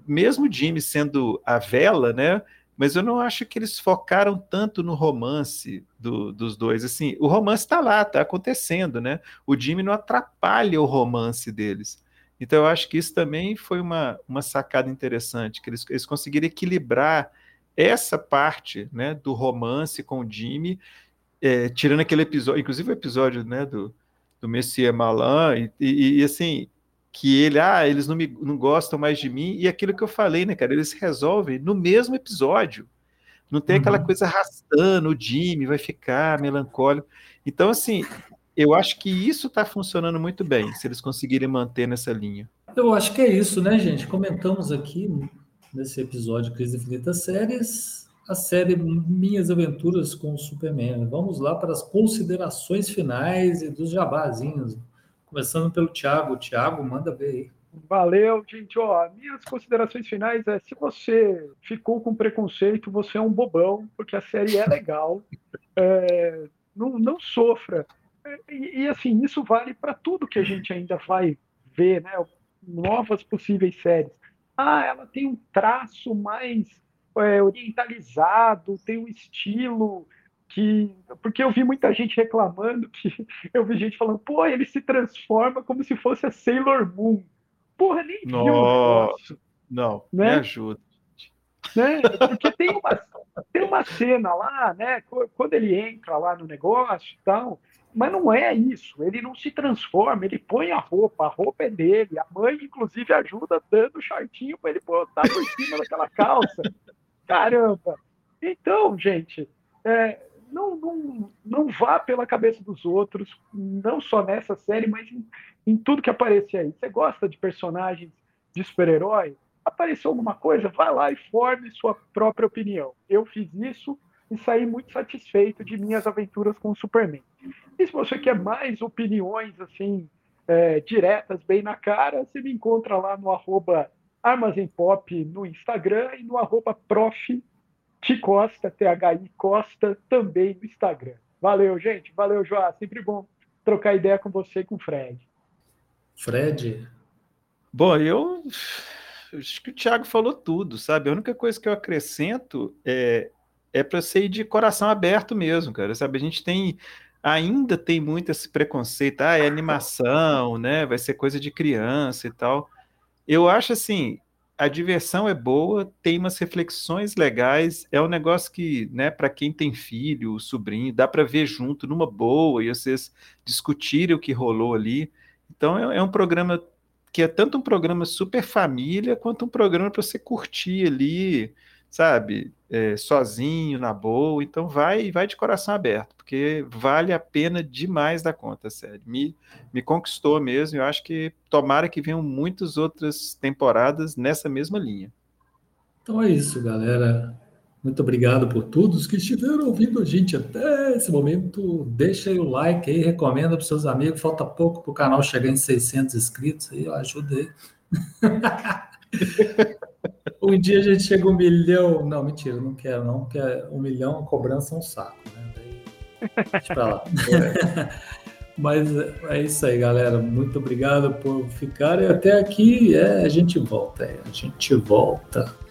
mesmo Jimmy sendo a vela, né? Mas eu não acho que eles focaram tanto no romance do, dos dois. Assim, o romance está lá, está acontecendo, né? O Jimmy não atrapalha o romance deles. Então, eu acho que isso também foi uma, uma sacada interessante, que eles, eles conseguiram equilibrar essa parte né, do romance com o Jimmy, é, tirando aquele episódio, inclusive o episódio né, do, do Messier Malan, e, e, e, assim, que ele, ah, eles não, me, não gostam mais de mim, e aquilo que eu falei, né, cara, eles resolvem no mesmo episódio. Não tem uhum. aquela coisa arrastando, o Jimmy vai ficar melancólico. Então, assim, eu acho que isso está funcionando muito bem, se eles conseguirem manter nessa linha. Eu acho que é isso, né, gente? Comentamos aqui nesse episódio Crise Infinitas Séries, a série Minhas Aventuras com o Superman. Vamos lá para as considerações finais e dos jabazinhos. Começando pelo Thiago. Thiago, manda ver aí. Valeu, gente. Ó, minhas considerações finais é: se você ficou com preconceito, você é um bobão, porque a série é legal. É, não, não sofra e, e, assim, isso vale para tudo que a gente ainda vai ver, né? Novas possíveis séries. Ah, ela tem um traço mais é, orientalizado, tem um estilo que. Porque eu vi muita gente reclamando que eu vi gente falando, pô, ele se transforma como se fosse a Sailor Moon. Porra, nem Nossa, viu o negócio. Não, né? me ajuda. Né? Porque tem uma, tem uma cena lá, né? Quando ele entra lá no negócio e tal, mas não é isso, ele não se transforma, ele põe a roupa, a roupa é dele, a mãe, inclusive, ajuda dando shortinho para ele botar por cima daquela calça. Caramba! Então, gente, é, não, não, não vá pela cabeça dos outros, não só nessa série, mas em, em tudo que aparecer aí. Você gosta de personagens de super-herói? Apareceu alguma coisa? Vá lá e forme sua própria opinião. Eu fiz isso e saí muito satisfeito de minhas aventuras com o Superman. E se você quer mais opiniões assim é, diretas, bem na cara, você me encontra lá no arroba Armazém Pop no Instagram e no arroba prof Costa, T-H-I Costa, também no Instagram. Valeu, gente. Valeu, Joá. Sempre bom trocar ideia com você e com o Fred. Fred? Bom, eu acho que o Thiago falou tudo, sabe? A única coisa que eu acrescento é, é para ser de coração aberto mesmo, cara. Sabe? A gente tem ainda tem muito esse preconceito, ah, é animação, né? Vai ser coisa de criança e tal. Eu acho assim, a diversão é boa, tem umas reflexões legais, é um negócio que, né, para quem tem filho, sobrinho, dá para ver junto numa boa e vocês discutirem o que rolou ali. Então é, é um programa que é tanto um programa super família quanto um programa para você curtir ali, sabe, é, sozinho, na boa. Então vai, vai de coração aberto, porque vale a pena demais da conta, sério. Me, me conquistou mesmo. Eu acho que tomara que venham muitas outras temporadas nessa mesma linha. Então é isso, galera. Muito obrigado por todos que estiveram ouvindo a gente até esse momento. Deixa aí o like aí, recomenda para seus amigos. Falta pouco para o canal chegar em 600 inscritos aí, ajuda aí. um dia a gente chega um milhão. Não, mentira, não quero, não, porque um milhão cobrança é um saco, né? deixa pra lá. Mas é isso aí, galera. Muito obrigado por ficarem até aqui. É, a gente volta, é, a gente volta.